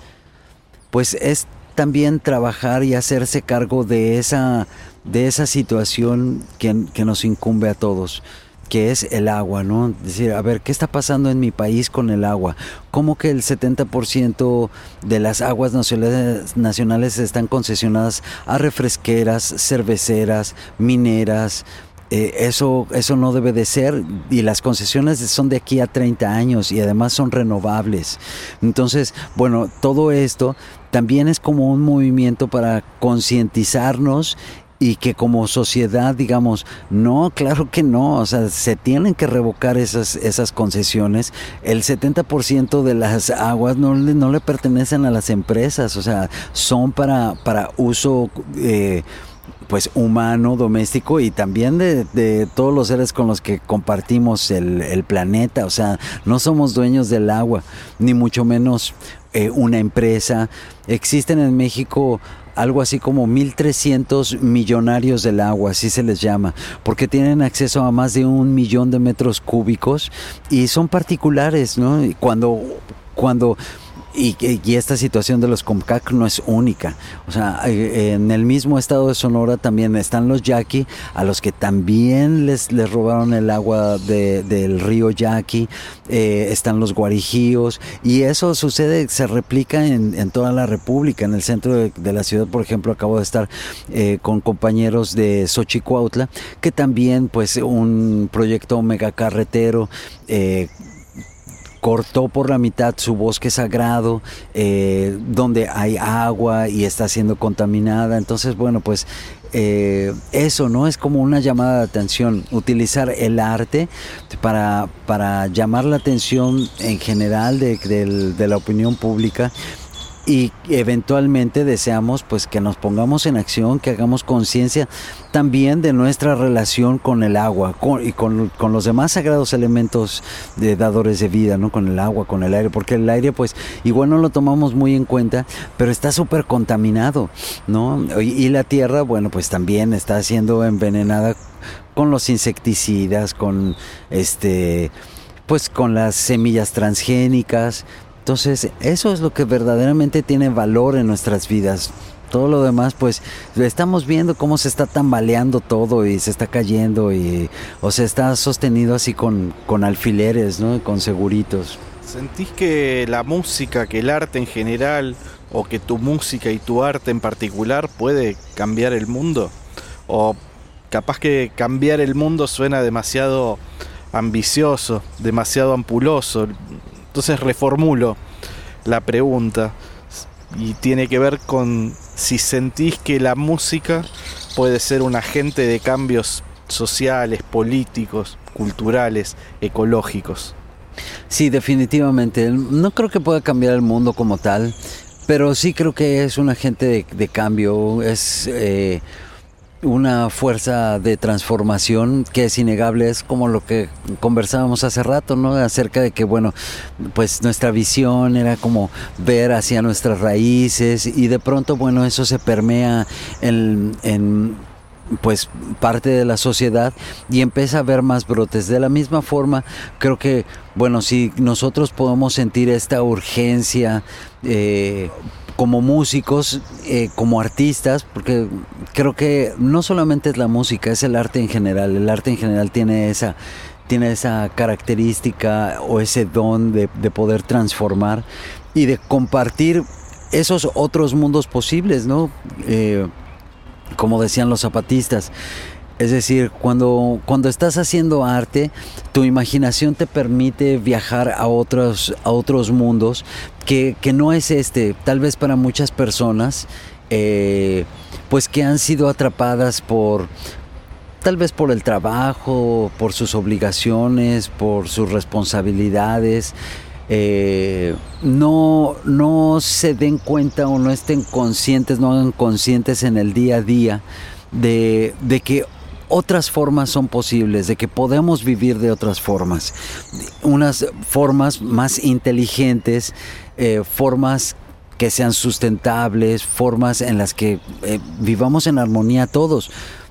Speaker 2: pues es también trabajar y hacerse cargo de esa, de esa situación que, que nos incumbe a todos que es el agua, ¿no? Decir, a ver, ¿qué está pasando en mi país con el agua? ¿Cómo que el 70% de las aguas nacionales, están concesionadas a refresqueras, cerveceras, mineras? Eh, eso, eso no debe de ser y las concesiones son de aquí a 30 años y además son renovables. Entonces, bueno, todo esto también es como un movimiento para concientizarnos y que como sociedad digamos, no, claro que no, o sea, se tienen que revocar esas, esas concesiones. El 70% de las aguas no le, no le pertenecen a las empresas, o sea, son para, para uso... Eh, pues humano, doméstico y también de, todos los seres con los que compartimos el, planeta. O sea, no somos dueños del agua, ni mucho menos eh, una empresa. Existen en México algo así como 1.300 millonarios del agua, así se les llama, porque tienen acceso a más de un millón de metros cúbicos y son particulares, ¿no? Cuando, cuando y, esta situación de los Comcac no es única. O sea, eh, en el mismo estado de Sonora también están los yaqui, a los que también les, les robaron el agua del río Yaqui. Eh, están los guarijíos. Y eso sucede, se replica en, toda la República. En el centro de, la ciudad, por ejemplo, acabo de estar eh, con compañeros de Xochicuautla, que también, pues, un proyecto megacarretero. Eh, cortó por la mitad su bosque sagrado, eh, donde hay agua y está siendo contaminada. Entonces, bueno, pues eh, eso, ¿no? Es como una llamada de atención, utilizar el arte para, para llamar la atención en general de, de la opinión pública y eventualmente deseamos pues que nos pongamos en acción, que hagamos conciencia también de nuestra relación con el agua y con, los demás sagrados elementos de dadores de vida, ¿no? Con el agua, con el aire, porque el aire pues igual no lo tomamos muy en cuenta, pero está súper contaminado, ¿no? Y, la tierra, bueno, pues también está siendo envenenada con los insecticidas, con este pues con las semillas transgénicas, entonces, eso es lo que verdaderamente tiene valor en nuestras vidas. Todo lo demás, pues, estamos viendo cómo se está tambaleando todo y se está cayendo y, o se está sostenido así con, con alfileres, ¿no? Con seguritos.
Speaker 1: ¿Sentís que la música, que el arte en general, o que tu música y tu arte en particular puede cambiar el mundo? ¿O capaz que cambiar el mundo suena demasiado ambicioso, demasiado ampuloso? Entonces reformulo la pregunta y tiene que ver con si sentís que la música puede ser un agente de cambios sociales, políticos, culturales, ecológicos.
Speaker 2: Sí, definitivamente. No creo que pueda cambiar el mundo como tal, pero sí creo que es un agente de, cambio. Es eh, una fuerza de transformación que es innegable, es como lo que conversábamos hace rato, ¿no? Acerca de que, bueno, pues nuestra visión era como ver hacia nuestras raíces y de pronto, bueno, eso se permea en, en pues parte de la sociedad y empieza a ver más brotes. De la misma forma, creo que, bueno, si nosotros podemos sentir esta urgencia eh, como músicos, eh, como artistas, porque creo que no solamente es la música, es el arte en general. El arte en general tiene esa tiene esa característica o ese don de, poder transformar y de compartir esos otros mundos posibles, ¿no? Eh, como decían los zapatistas. Es decir, cuando, cuando estás haciendo arte, tu imaginación te permite viajar a otros, a otros mundos que, no es este. Tal vez para muchas personas, eh, pues que han sido atrapadas por, tal vez por el trabajo, por sus obligaciones, por sus responsabilidades. Eh, no, no se den cuenta o no estén conscientes, no hagan conscientes en el día a día de, de que otras formas son posibles, de que podemos vivir de otras formas, unas formas más inteligentes, eh, formas que sean sustentables, formas en las que eh, vivamos en armonía todos.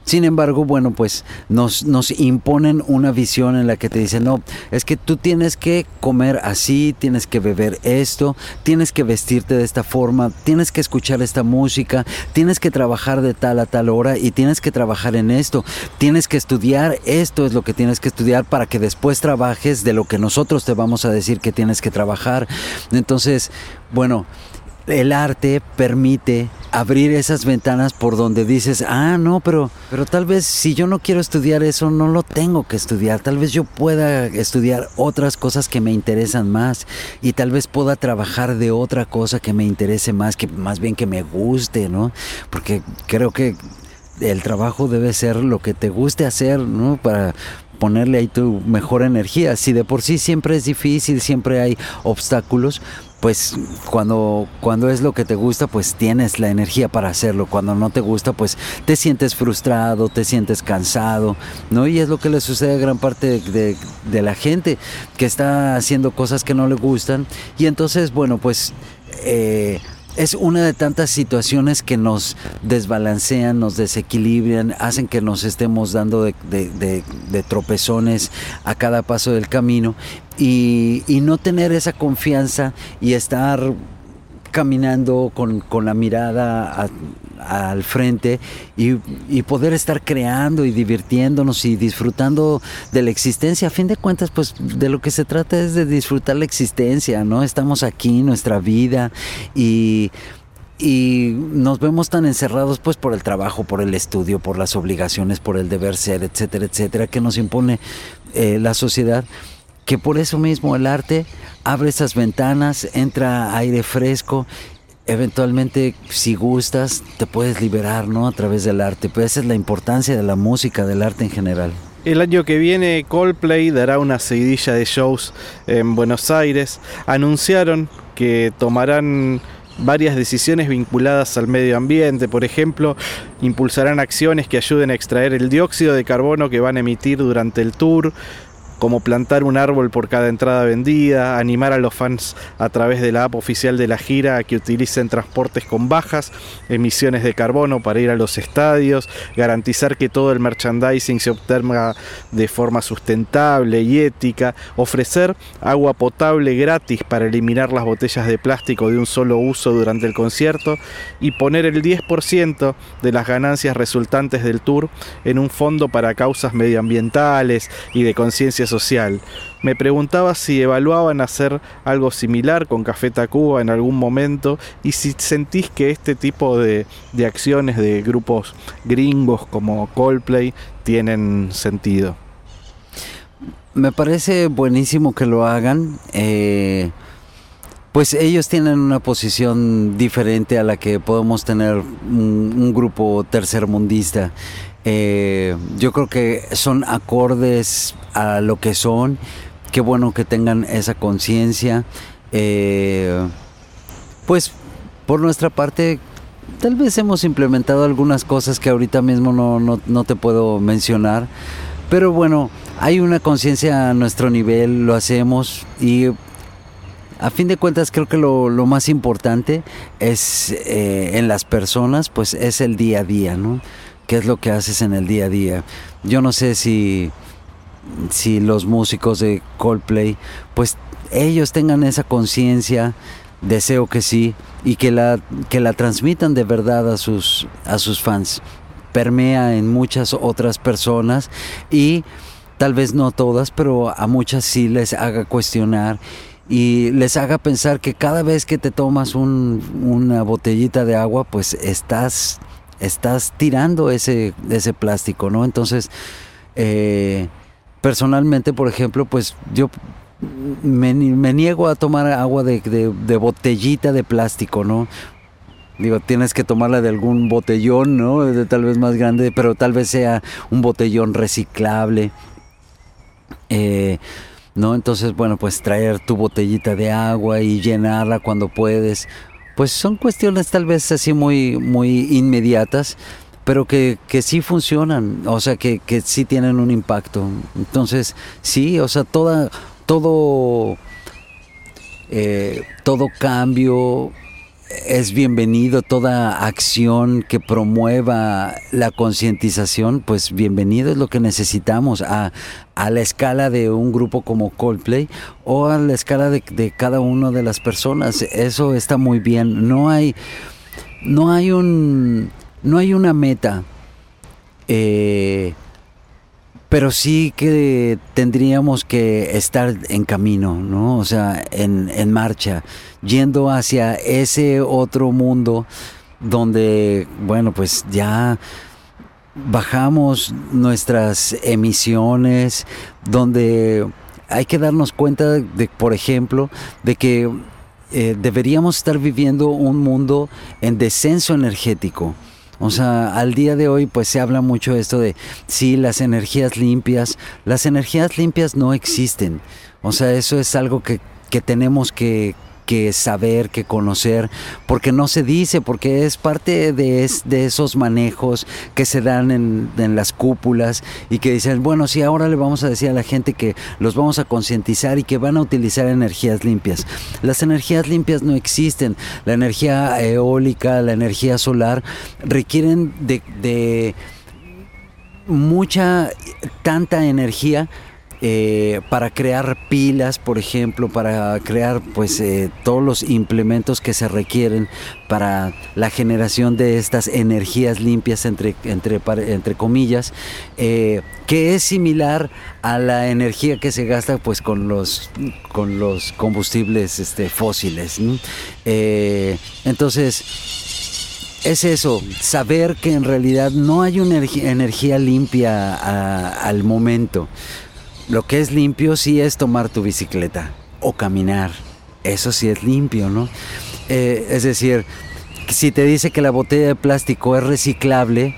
Speaker 2: Sin embargo, bueno, pues nos, nos imponen una visión en la que te dicen, no, es que tú tienes que comer así, tienes que beber esto, tienes que vestirte de esta forma, tienes que escuchar esta música, tienes que trabajar de tal a tal hora y tienes que trabajar en esto, tienes que estudiar, esto es lo que tienes que estudiar para que después trabajes de lo que nosotros te vamos a decir que tienes que trabajar. Entonces, bueno, el arte permite abrir esas ventanas por donde dices, ah, no, pero, pero tal vez si yo no quiero estudiar eso, no lo tengo que estudiar. Tal vez yo pueda estudiar otras cosas que me interesan más y tal vez pueda trabajar de otra cosa que me interese más, que más bien que me guste, ¿no? Porque creo que el trabajo debe ser lo que te guste hacer, ¿no? Para ponerle ahí tu mejor energía. Si de por sí siempre es difícil, siempre hay obstáculos, pues cuando, cuando es lo que te gusta, pues tienes la energía para hacerlo. Cuando no te gusta, pues te sientes frustrado, te sientes cansado, ¿no? Y es lo que le sucede a gran parte de, de la gente que está haciendo cosas que no le gustan. Y entonces, bueno, pues... Eh, es una de tantas situaciones que nos desbalancean, nos desequilibran, hacen que nos estemos dando de, tropezones a cada paso del camino y, no tener esa confianza y estar caminando con, la mirada al frente y, poder estar creando y divirtiéndonos y disfrutando de la existencia. A fin de cuentas, pues de lo que se trata es de disfrutar la existencia, ¿no? Estamos aquí, nuestra vida y y nos vemos tan encerrados pues por el trabajo, por el estudio, por las obligaciones, por el deber ser, etcétera, etcétera, que nos impone eh, la sociedad, que por eso mismo el arte abre esas ventanas, entra aire fresco. Eventualmente si gustas te puedes liberar no a través del arte. Pues esa es la importancia de la música del arte en general.
Speaker 1: El año que viene Coldplay dará una seguidilla de shows en Buenos Aires. Anunciaron que tomarán varias decisiones vinculadas al medio ambiente, por ejemplo, impulsarán acciones que ayuden a extraer el dióxido de carbono que van a emitir durante el tour, como plantar un árbol por cada entrada vendida, animar a los fans a través de la app oficial de la gira a que utilicen transportes con bajas emisiones de carbono para ir a los estadios, garantizar que todo el merchandising se obtenga de forma sustentable y ética, ofrecer agua potable gratis para eliminar las botellas de plástico de un solo uso durante el concierto y poner el 10% de las ganancias resultantes del tour en un fondo para causas medioambientales y de conciencia social. Me preguntaba si evaluaban hacer algo similar con Café Tacuba en algún momento y si sentís que este tipo de, acciones de grupos gringos como Coldplay tienen sentido.
Speaker 2: Me parece buenísimo que lo hagan. Eh, pues ellos tienen una posición diferente a la que podemos tener un, un grupo tercermundista. Eh, yo creo que son acordes a lo que son. Qué bueno que tengan esa conciencia. Eh, pues por nuestra parte, tal vez hemos implementado algunas cosas que ahorita mismo no, te puedo mencionar. Pero bueno, hay una conciencia a nuestro nivel, lo hacemos y a fin de cuentas creo que lo, más importante es eh, en las personas, pues es el día a día, ¿no? Qué es lo que haces en el día a día. Yo no sé si, si los músicos de Coldplay, pues ellos tengan esa conciencia, deseo que sí, y que la, que la transmitan de verdad a sus, a sus fans. Permea en muchas otras personas y tal vez no todas, pero a muchas sí les haga cuestionar y les haga pensar que cada vez que te tomas una botellita de agua, pues estás, estás tirando ese, ese plástico, ¿no? Entonces, eh, personalmente, por ejemplo, pues yo me, niego a tomar agua de, de, botellita de plástico, ¿no? Digo, tienes que tomarla de algún botellón, ¿no? De tal vez más grande, pero tal vez sea un botellón reciclable. Eh, ¿no? Entonces, bueno, pues traer tu botellita de agua y llenarla cuando puedes. Pues son cuestiones tal vez así muy, muy inmediatas, pero que, que sí funcionan, o sea, que, que sí tienen un impacto. Entonces, sí, o sea, toda, todo, eh, todo cambio es bienvenido, toda acción que promueva la concientización, pues bienvenido es lo que necesitamos a, la escala de un grupo como Coldplay o a la escala de, de cada una de las personas. Eso está muy bien. No hay, no hay un, no hay una meta. Eh, pero sí que tendríamos que estar en camino, ¿no? O sea, en, en marcha, yendo hacia ese otro mundo donde, bueno, pues ya bajamos nuestras emisiones, donde hay que darnos cuenta de, por ejemplo, de que eh, deberíamos estar viviendo un mundo en descenso energético. O sea, al día de hoy pues se habla mucho esto de, sí, las energías limpias. Las energías limpias no existen. O sea, eso es algo que, que tenemos que, que saber, que conocer, porque no se dice, porque es parte de, de esos manejos que se dan en, en, las cúpulas y que dicen, bueno, sí, ahora le vamos a decir a la gente que los vamos a concientizar y que van a utilizar energías limpias. Las energías limpias no existen. La energía eólica, la energía solar requieren de, de mucha, tanta energía eh, para crear pilas, por ejemplo, para crear pues eh, todos los implementos que se requieren para la generación de estas energías limpias entre, entre, entre comillas, eh, que es similar a la energía que se gasta pues con los, con los combustibles este, fósiles. entonces, es eso, saber que en realidad no hay una energía, limpia al momento. Lo que es limpio sí es tomar tu bicicleta o caminar. Eso sí es limpio, ¿no? Eh, es decir, si te dice que la botella de plástico es reciclable,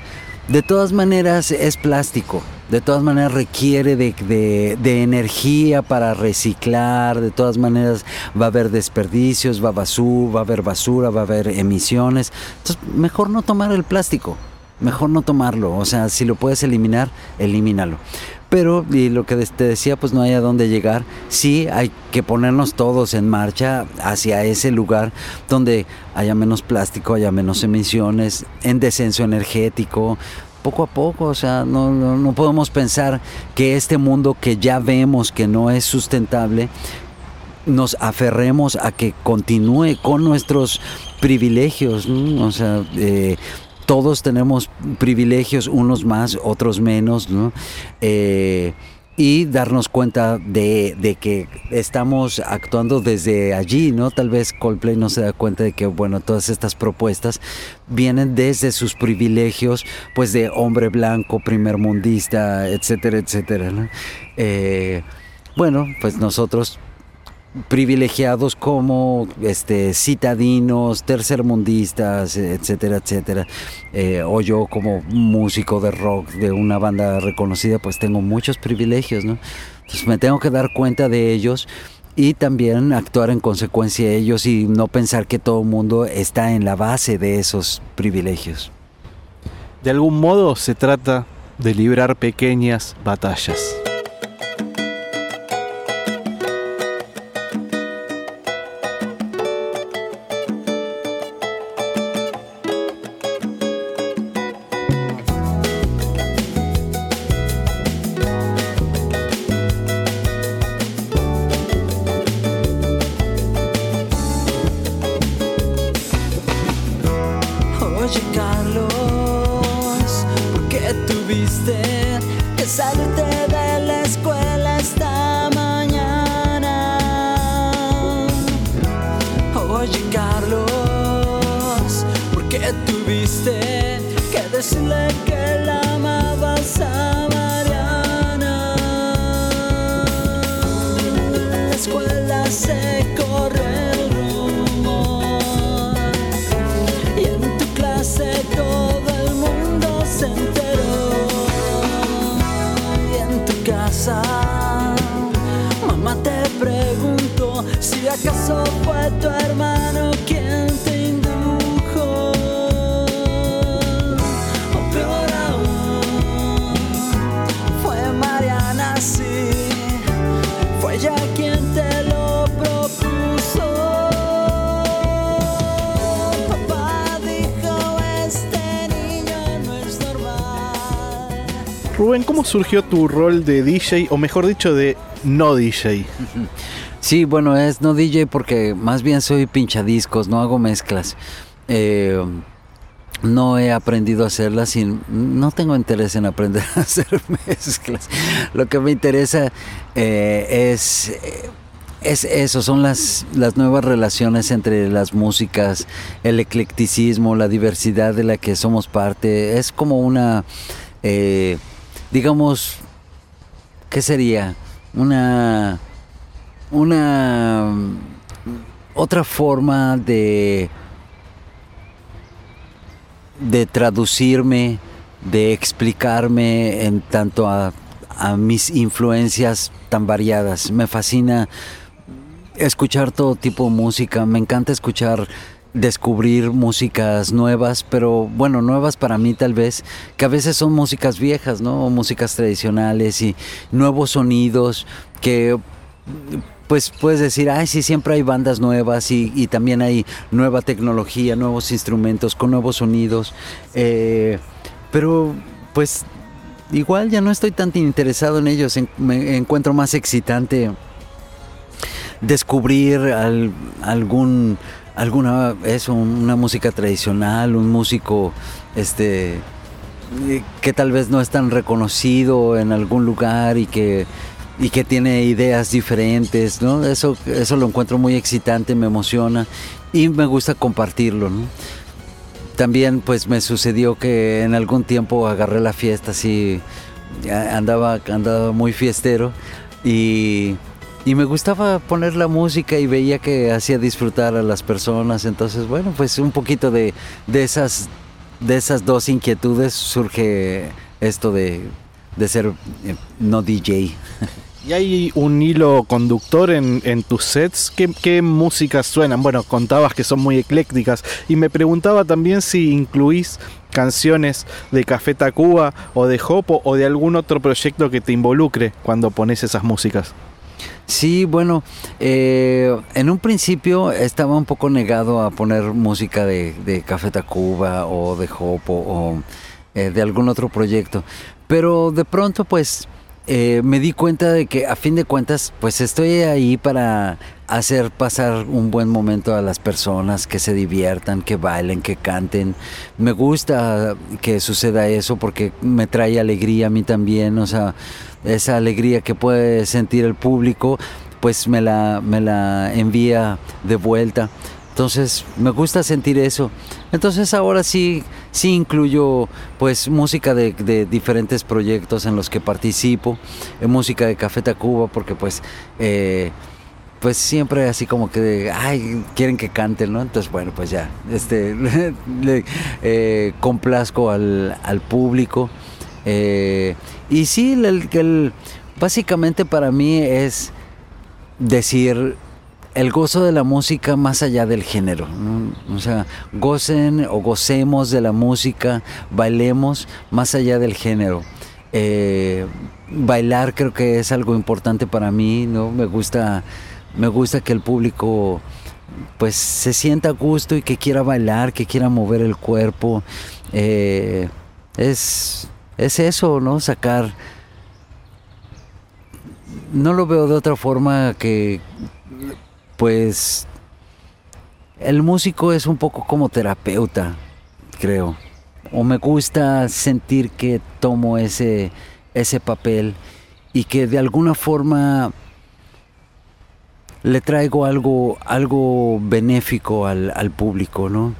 Speaker 2: de todas maneras es plástico. De todas maneras requiere de, energía para reciclar. De todas maneras va a haber desperdicios, va a, basura, va a haber basura, va a haber emisiones. Entonces, mejor no tomar el plástico. Mejor no tomarlo. O sea, si lo puedes eliminar, elimínalo. Pero, y lo que te decía, pues no hay a dónde llegar. Sí, hay que ponernos todos en marcha hacia ese lugar donde haya menos plástico, haya menos emisiones, en descenso energético, poco a poco, o sea, no, no, podemos pensar que este mundo que ya vemos que no es sustentable, nos aferremos a que continúe con nuestros privilegios, o sea, eh, todos tenemos privilegios, unos más, otros menos, ¿no? Eh, y darnos cuenta de, que estamos actuando desde allí, ¿no? Tal vez Coldplay no se da cuenta de que, bueno, todas estas propuestas vienen desde sus privilegios, pues de hombre blanco, primer mundista, etcétera, etcétera, ¿no? Eh, bueno, pues nosotros privilegiados como este, citadinos, tercermundistas, etcétera, etcétera. Eh, o yo como músico de rock de una banda reconocida, pues tengo muchos privilegios, ¿no? Entonces me tengo que dar cuenta de ellos y también actuar en consecuencia de ellos y no pensar que todo el mundo está en la base de esos privilegios.
Speaker 1: De algún modo se trata de librar pequeñas batallas.
Speaker 3: O
Speaker 1: mejor dicho, de no DJ?
Speaker 2: Sí, bueno, es no DJ porque más bien soy pinchadiscos, no hago mezclas. Eh, no he aprendido a hacerlas y no tengo interés en aprender a hacer mezclas. Lo que me interesa eh, es, eh, es eso, son las, las nuevas relaciones entre las músicas, el eclecticismo, la diversidad de la que somos parte. Es como una, digamos, ¿qué sería? Una una mm, otra forma de de traducirme, de explicarme en tanto a, a mis influencias tan variadas. Me fascina escuchar todo tipo de música, me encanta escuchar descubrir músicas nuevas, pero bueno, nuevas para mí tal vez, que a veces son músicas viejas, ¿no? O músicas tradicionales y nuevos sonidos que pues puedes decir, ay, sí, siempre hay bandas nuevas y, y también hay nueva tecnología, nuevos instrumentos con nuevos sonidos. eh, pero pues igual ya no estoy tan interesado en ellos, me encuentro más excitante descubrir al- algún alguna eso una música tradicional un músico este eh, que tal vez no es tan reconocido en algún lugar y que y que tiene ideas diferentes no eso eso lo encuentro muy excitante me emociona y me gusta compartirlo también pues me sucedió que en algún tiempo agarré la fiesta así andaba andaba muy fiestero y y me gustaba poner la música y veía que hacía disfrutar a las personas entonces bueno pues un poquito de, de esas de esas dos inquietudes surge esto de, de ser eh, no DJ
Speaker 1: ¿Y hay un hilo conductor en, en tus sets? ¿Qué, qué músicas suenan? Bueno, contabas que son muy eclécticas y me preguntaba también si incluís canciones de Café Tacuba o de Hopo o de algún otro proyecto que te involucre cuando pones esas músicas.
Speaker 2: Sí, bueno, eh, en un principio estaba un poco negado a poner música de, Café Tacuba o de Hopo o eh, de algún otro proyecto, pero de pronto pues eh, me di cuenta de que a fin de cuentas pues estoy ahí para hacer pasar un buen momento a las personas, que se diviertan, que bailen, que canten. Me gusta que suceda eso porque me trae alegría a mí también, o sea, esa alegría que puede sentir el público, pues me la, me la envía de vuelta. Entonces me gusta sentir eso. Entonces ahora sí, sí incluyo pues música de, de diferentes proyectos en los que participo, eh, música de Café Tacuba porque pues eh, pues siempre así como que ay quieren que canten, ¿no? Entonces bueno pues ya este le, eh, complazco al, al público eh, y sí el, básicamente para mí es decir el gozo de la música más allá del género. O sea, gocen o gocemos de la música, bailemos más allá del género. Eh, bailar creo que es algo importante para mí, ¿no? Me gusta, me gusta que el público pues se sienta a gusto y que quiera bailar, que quiera mover el cuerpo. Eh, es, es eso, ¿no? Sacar no lo veo de otra forma que pues el músico es un poco como terapeuta, creo. O me gusta sentir que tomo ese, ese papel y que de alguna forma le traigo algo, algo benéfico al, al público, ¿no?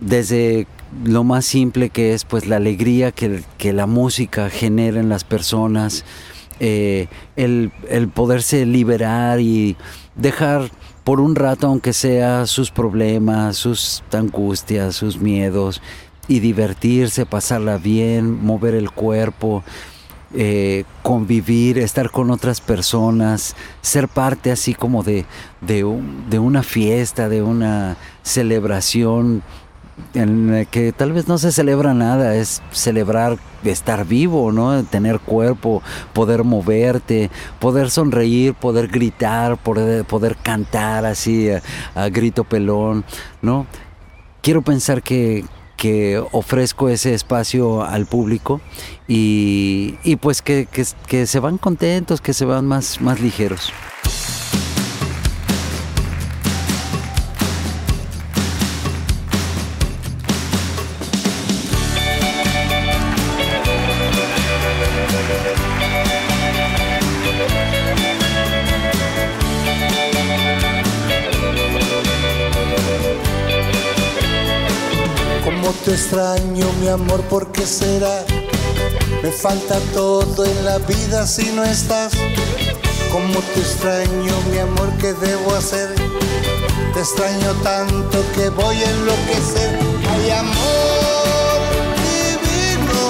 Speaker 2: desde lo más simple que es pues la alegría que, que la música genera en las personas, eh, el, el poderse liberar y dejar por un rato, aunque sea sus problemas, sus angustias, sus miedos, y divertirse, pasarla bien, mover el cuerpo, eh, convivir, estar con otras personas, ser parte así como de, de, un- de una fiesta, de una celebración en la que tal vez no se celebra nada, es celebrar estar vivo, ¿no? Tener cuerpo, poder moverte, poder sonreír, poder gritar, poder, poder cantar así a, a grito pelón, ¿no? Quiero pensar que, que ofrezco ese espacio al público y, y pues que, que- que se van contentos, que se van más, más ligeros.
Speaker 4: Extraño, mi amor, ¿por qué será? Me falta todo en la vida si no estás. Cómo te extraño, mi amor, ¿qué debo hacer? Te extraño tanto que voy a enloquecer. Ay, amor divino,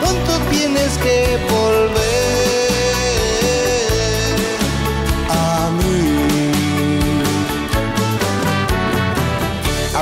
Speaker 4: pronto tienes que volver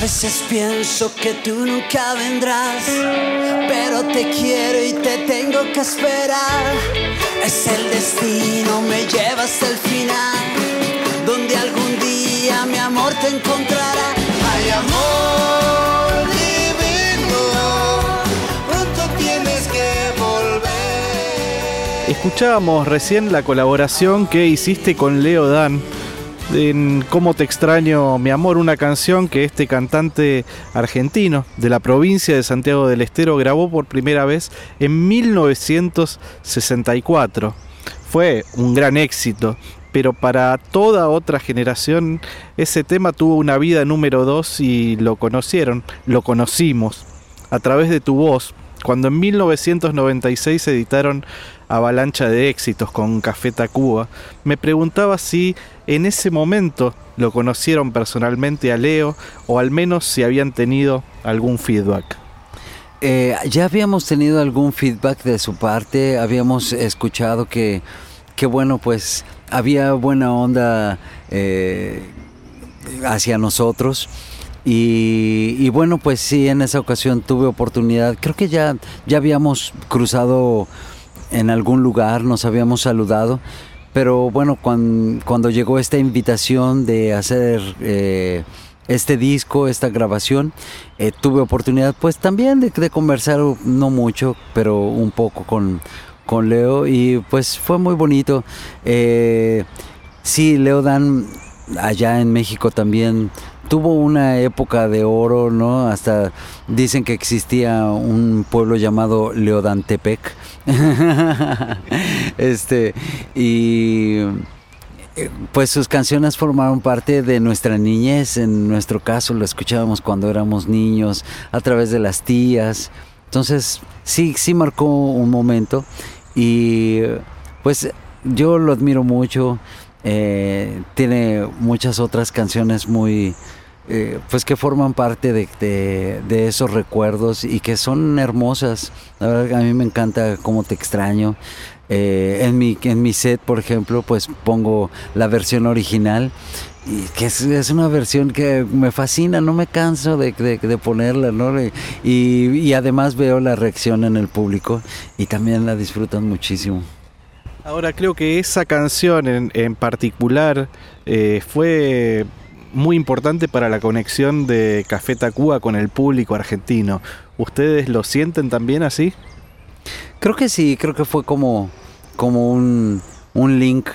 Speaker 3: veces pienso que tú nunca vendrás, pero te quiero y te tengo que esperar. Es el destino, me lleva hasta el final, donde algún día mi amor te encontrará.
Speaker 4: Ay, amor divino, pronto tienes que volver.
Speaker 1: Escuchábamos recién la colaboración que hiciste con Leo Dan en Cómo te extraño, mi amor, una canción que este cantante argentino de la provincia de Santiago del Estero grabó por primera vez en 1964. Fue un gran éxito, pero para toda otra generación ese tema tuvo una vida número 2 y lo conocieron, lo conocimos a través de tu voz, cuando en 1996 se editaron Avalancha de éxitos con Café Tacuba, me preguntaba si en ese momento lo conocieron personalmente a Leo o al menos si habían tenido algún feedback.
Speaker 2: Eh, ya habíamos tenido algún feedback de su parte, habíamos escuchado que, que bueno, pues había buena onda eh, hacia nosotros. Y, bueno, pues sí, en esa ocasión tuve oportunidad, creo que ya, ya habíamos cruzado en algún lugar, nos habíamos saludado, pero bueno, cuan- cuando llegó esta invitación de hacer eh, este disco, esta grabación, eh, tuve oportunidad pues también de, de conversar, no mucho, pero un poco con, con Leo y pues fue muy bonito. Eh, sí, Leo Dan allá en México también tuvo una época de oro, ¿no? Hasta dicen que existía un pueblo llamado Leodantepec. este, y eh, pues sus canciones formaron parte de nuestra niñez, en nuestro caso lo escuchábamos cuando éramos niños, a través de las tías, Entonces, sí, sí marcó un momento y pues yo lo admiro mucho. Eh, tiene muchas otras canciones muy, eh, pues que forman parte de, de, esos recuerdos y que son hermosas. La verdad a mí me encanta cómo te extraño. Eh, en, mi, en mi set, por ejemplo, pues pongo la versión original y que es, una versión que me fascina, no me canso de, ponerla, ¿no? Y, además veo la reacción en el público y también la disfrutan muchísimo.
Speaker 1: Ahora creo que esa canción en, particular eh, fue muy importante para la conexión de Café Tacuba con el público argentino. ¿Ustedes lo sienten también así?
Speaker 2: Creo que sí, creo que fue como, como un, un link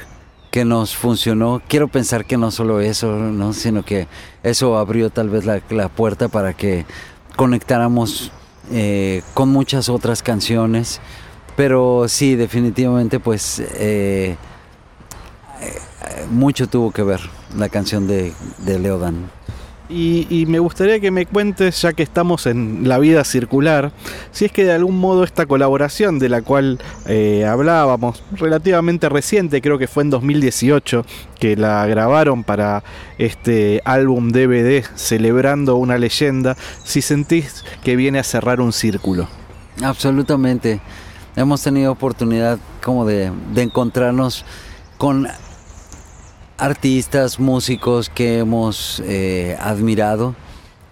Speaker 2: que nos funcionó. Quiero pensar que no solo eso, ¿no? sino que eso abrió tal vez la, puerta para que conectáramos eh, con muchas otras canciones. Pero sí, definitivamente, pues eh, mucho tuvo que ver la canción de, de Leodan.
Speaker 1: Y, me gustaría que me cuentes, ya que estamos en la vida circular, si es que de algún modo esta colaboración de la cual eh, hablábamos, relativamente reciente, creo que fue en 2018, que la grabaron para este álbum DVD celebrando una leyenda, si sentís que viene a cerrar un círculo.
Speaker 2: Absolutamente. Hemos tenido oportunidad como de, de encontrarnos con artistas, músicos que hemos eh, admirado,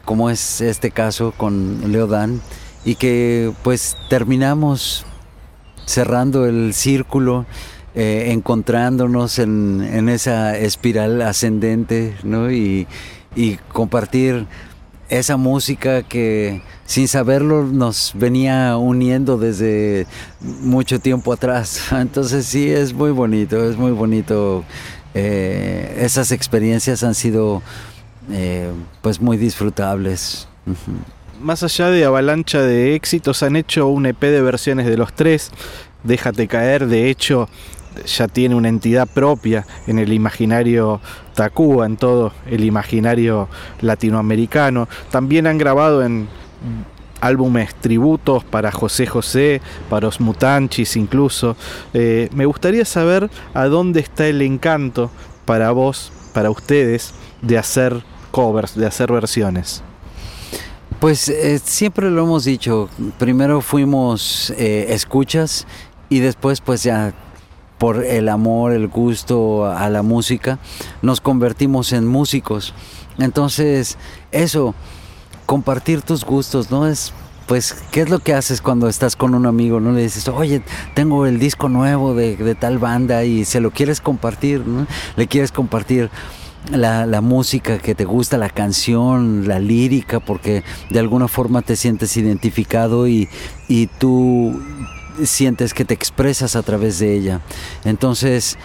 Speaker 2: como es este caso con Leodan, y que pues terminamos cerrando el círculo, eh, encontrándonos en, esa espiral ascendente, ¿no? Y, y compartir esa música que sin saberlo nos venía uniendo desde mucho tiempo atrás. Entonces sí, es muy bonito, es muy bonito eh, esas experiencias han sido eh, pues muy disfrutables.
Speaker 1: Más allá de avalancha de éxitos, han hecho un EP de versiones de los tres. Déjate caer, de hecho, ya tiene una entidad propia en el imaginario Tacuba, en todo el imaginario latinoamericano. También han grabado en álbumes tributos para José José, para los Mutanchis incluso. Eh, me gustaría saber a dónde está el encanto para vos, para ustedes, de hacer covers, de hacer versiones.
Speaker 2: Pues eh, siempre lo hemos dicho, primero fuimos eh, escuchas y después pues ya por el amor, el gusto a la música, nos convertimos en músicos. Entonces, eso, compartir tus gustos, ¿no? Es pues, ¿qué es lo que haces cuando estás con un amigo? ¿No? Le dices, oye, tengo el disco nuevo de, tal banda y se lo quieres compartir, ¿no? Le quieres compartir la, la, música que te gusta, la canción, la lírica, porque de alguna forma te sientes identificado y, y tú sientes que te expresas a través de ella. Entonces,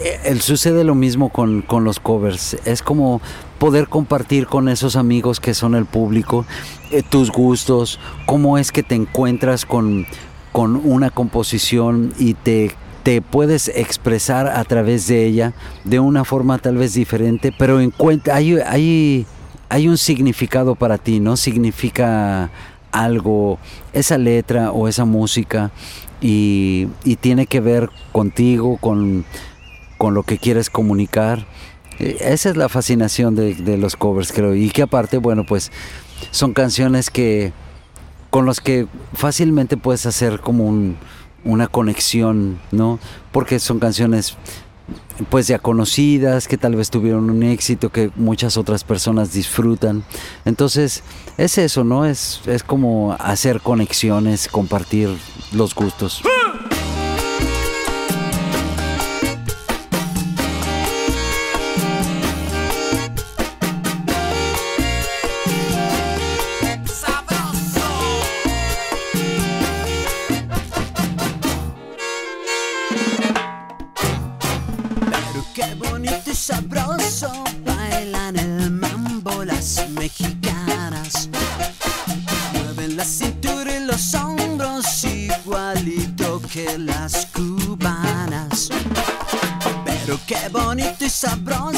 Speaker 2: eh, el, sucede lo mismo con, con, los covers. Es como poder compartir con esos amigos que son el público eh, tus gustos, cómo es que te encuentras con, con una composición y te, te puedes expresar a través de ella de una forma tal vez diferente, pero hay, hay, hay un significado para ti, ¿no? Significa algo, esa letra o esa música y, y tiene que ver contigo, con con lo que quieres comunicar. Eh, esa es la fascinación de, los covers, creo. Y que aparte, bueno, pues son canciones que con los que fácilmente puedes hacer como una conexión, ¿no? Porque son canciones pues ya conocidas, que tal vez tuvieron un éxito que muchas otras personas disfrutan. Entonces, es eso, ¿no? Es, es como hacer conexiones, compartir los gustos.
Speaker 3: la cintura y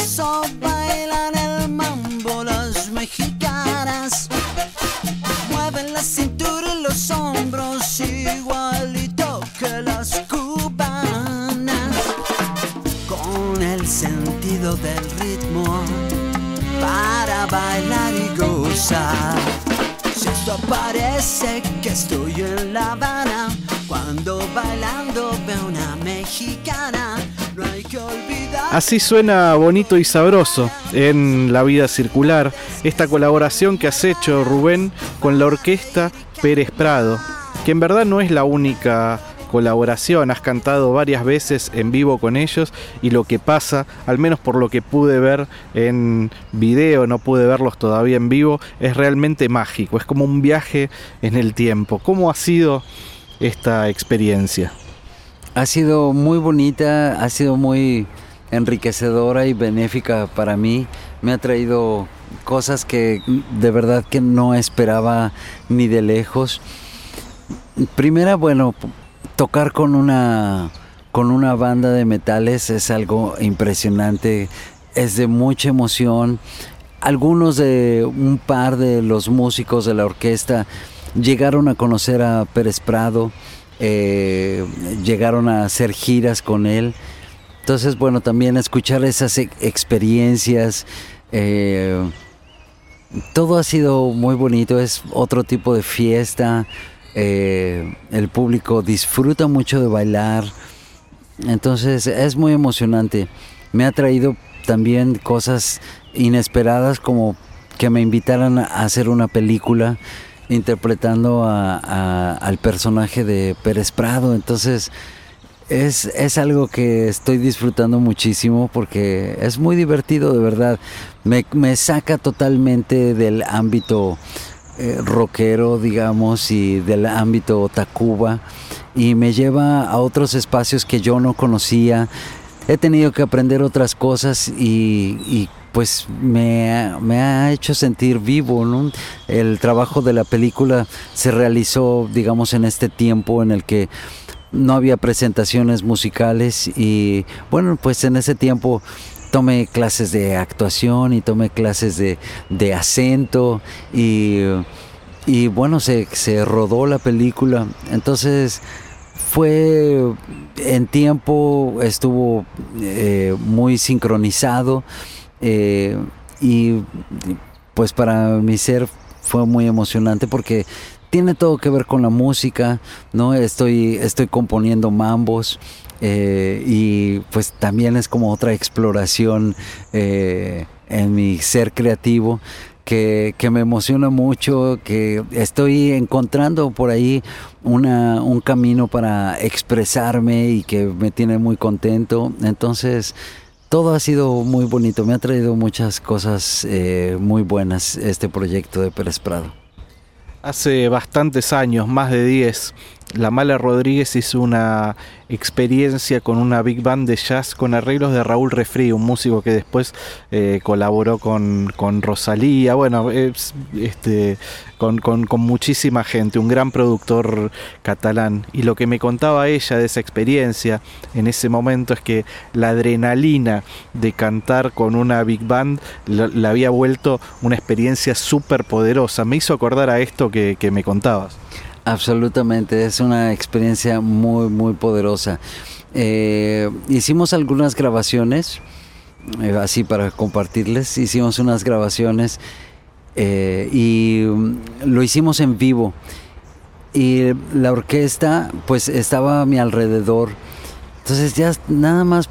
Speaker 1: Así suena bonito y sabroso en La Vida Circular, esta colaboración que has hecho, Rubén, con la orquesta Pérez Prado, que en verdad no es la única colaboración, has cantado varias veces en vivo con ellos y lo que pasa, al menos por lo que pude ver en video, no pude verlos todavía en vivo, es realmente mágico, es como un viaje en el tiempo. ¿Cómo ha sido esta experiencia?
Speaker 2: Ha sido muy bonita, ha sido muy enriquecedora y benéfica para mí. Me ha traído cosas que de verdad que no esperaba ni de lejos. Primera, bueno, tocar con una con una banda de metales es algo impresionante, es de mucha emoción. Algunos de un par de los músicos de la orquesta llegaron a conocer a Pérez Prado, eh, llegaron a hacer giras con él. Entonces, bueno, también escuchar esas e- experiencias, eh, todo ha sido muy bonito, es otro tipo de fiesta, eh, el público disfruta mucho de bailar, entonces es muy emocionante. Me ha traído también cosas inesperadas como que me invitaran a hacer una película interpretando a- al personaje de Pérez Prado. Entonces es, es algo que estoy disfrutando muchísimo porque es muy divertido de verdad. Me, me saca totalmente del ámbito eh, rockero, digamos, y del ámbito Tacuba y me lleva a otros espacios que yo no conocía. He tenido que aprender otras cosas y, y, pues me, me ha hecho sentir vivo. El trabajo de la película se realizó, digamos, en este tiempo en el que no había presentaciones musicales y bueno, pues en ese tiempo tomé clases de actuación y tomé clases de, de acento y, y bueno, se, se rodó la película. Entonces fue en tiempo, estuvo eh, muy sincronizado eh, y pues para mi ser fue muy emocionante porque tiene todo que ver con la música, ¿no? Estoy, estoy componiendo mambos eh, y pues también es como otra exploración eh, en mi ser creativo que, que me emociona mucho, que estoy encontrando por ahí una, un camino para expresarme y que me tiene muy contento. Entonces, todo ha sido muy bonito, me ha traído muchas cosas eh, muy buenas este proyecto de Pérez Prado.
Speaker 1: Hace bastantes años, más de 10, la Mala Rodríguez hizo una experiencia con una big band de jazz con arreglos de Raúl Refri, un músico que después eh, colaboró con, con Rosalía, bueno, es, este, con, con- muchísima gente, un gran productor catalán. Y lo que me contaba ella de esa experiencia en ese momento es que la adrenalina de cantar con una big band la, la había vuelto una experiencia súper poderosa. Me hizo acordar a esto que, que me contabas.
Speaker 2: Absolutamente, es una experiencia muy, muy poderosa. Eh, hicimos algunas grabaciones, eh, así para compartirles, hicimos unas grabaciones eh, y mm, lo hicimos en vivo. Y la orquesta pues estaba a mi alrededor. Entonces ya nada más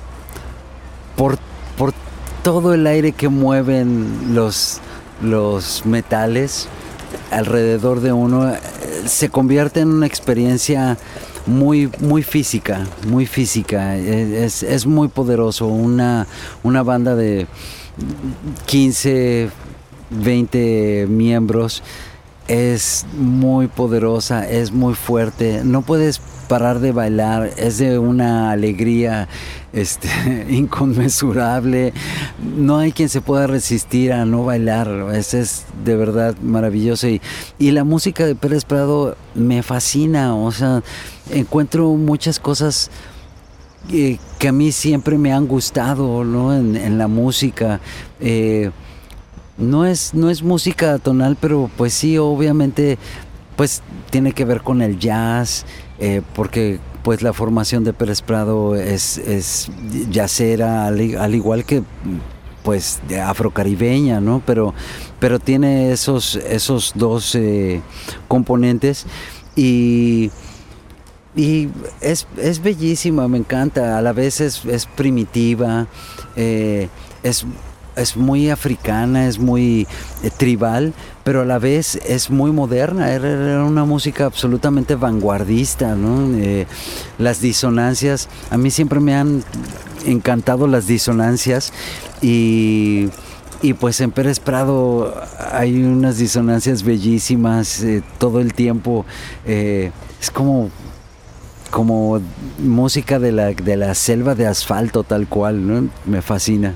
Speaker 2: por, por todo el aire que mueven los, los metales alrededor de uno eh, se convierte en una experiencia muy, muy física, muy física. Es, es muy poderoso. Una, una banda de 15, 20 miembros es muy poderosa, es muy fuerte. No puedes parar de bailar, es de una alegría este, inconmensurable. No hay quien se pueda resistir a no bailar. Eso es de verdad maravilloso. Y, y la música de Pérez Prado me fascina. O sea, encuentro muchas cosas eh, que a mí siempre me han gustado ¿no? en, en la música. Eh, no es, no es música tonal, pero pues sí, obviamente, pues tiene que ver con el jazz, eh, porque pues la formación de Pérez Prado es, es i- al igual que pues de afrocaribeña, ¿no? Pero, pero tiene esos, esos dos eh, componentes y, y es, es, bellísima, me encanta, a la vez es, es primitiva, eh, es es muy africana, es muy eh, tribal, pero a la vez es muy moderna. Era, una música absolutamente vanguardista, ¿no? Eh, las disonancias, a mí siempre me han encantado las disonancias y, y pues en Pérez Prado hay unas disonancias bellísimas eh, todo el tiempo. es como como música de la, de la selva de asfalto tal cual, ¿no? Me fascina.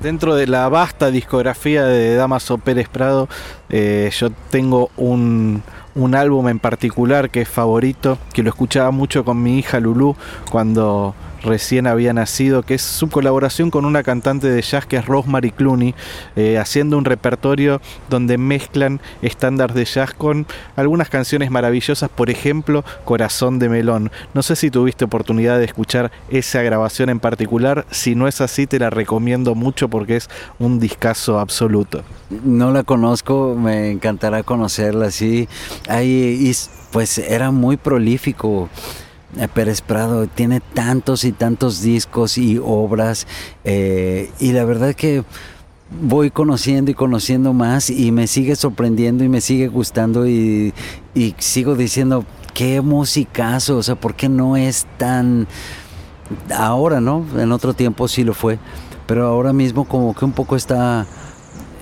Speaker 1: Dentro de la vasta discografía de Damaso Pérez Prado, eh, yo tengo un, un, álbum en particular que es favorito, que lo escuchaba mucho con mi hija Lulu cuando recién había nacido, que es su colaboración con una cantante de jazz que es Rosemary Clooney, eh, haciendo un repertorio donde mezclan estándares de jazz con algunas canciones maravillosas, por ejemplo, Corazón de Melón. No sé si tuviste oportunidad de escuchar esa grabación en particular, si no es así te la recomiendo mucho porque es un discazo absoluto.
Speaker 2: No la conozco, me encantará conocerla, sí. Ahí, pues era muy prolífico. Eh, Pérez Prado tiene tantos y tantos discos y obras eh, y la verdad que voy conociendo y conociendo más y me sigue sorprendiendo y me sigue gustando y, sigo diciendo qué musicazo, o sea, ¿por qué no es tan ahora, no? En otro tiempo sí lo fue, pero ahora mismo como que un poco está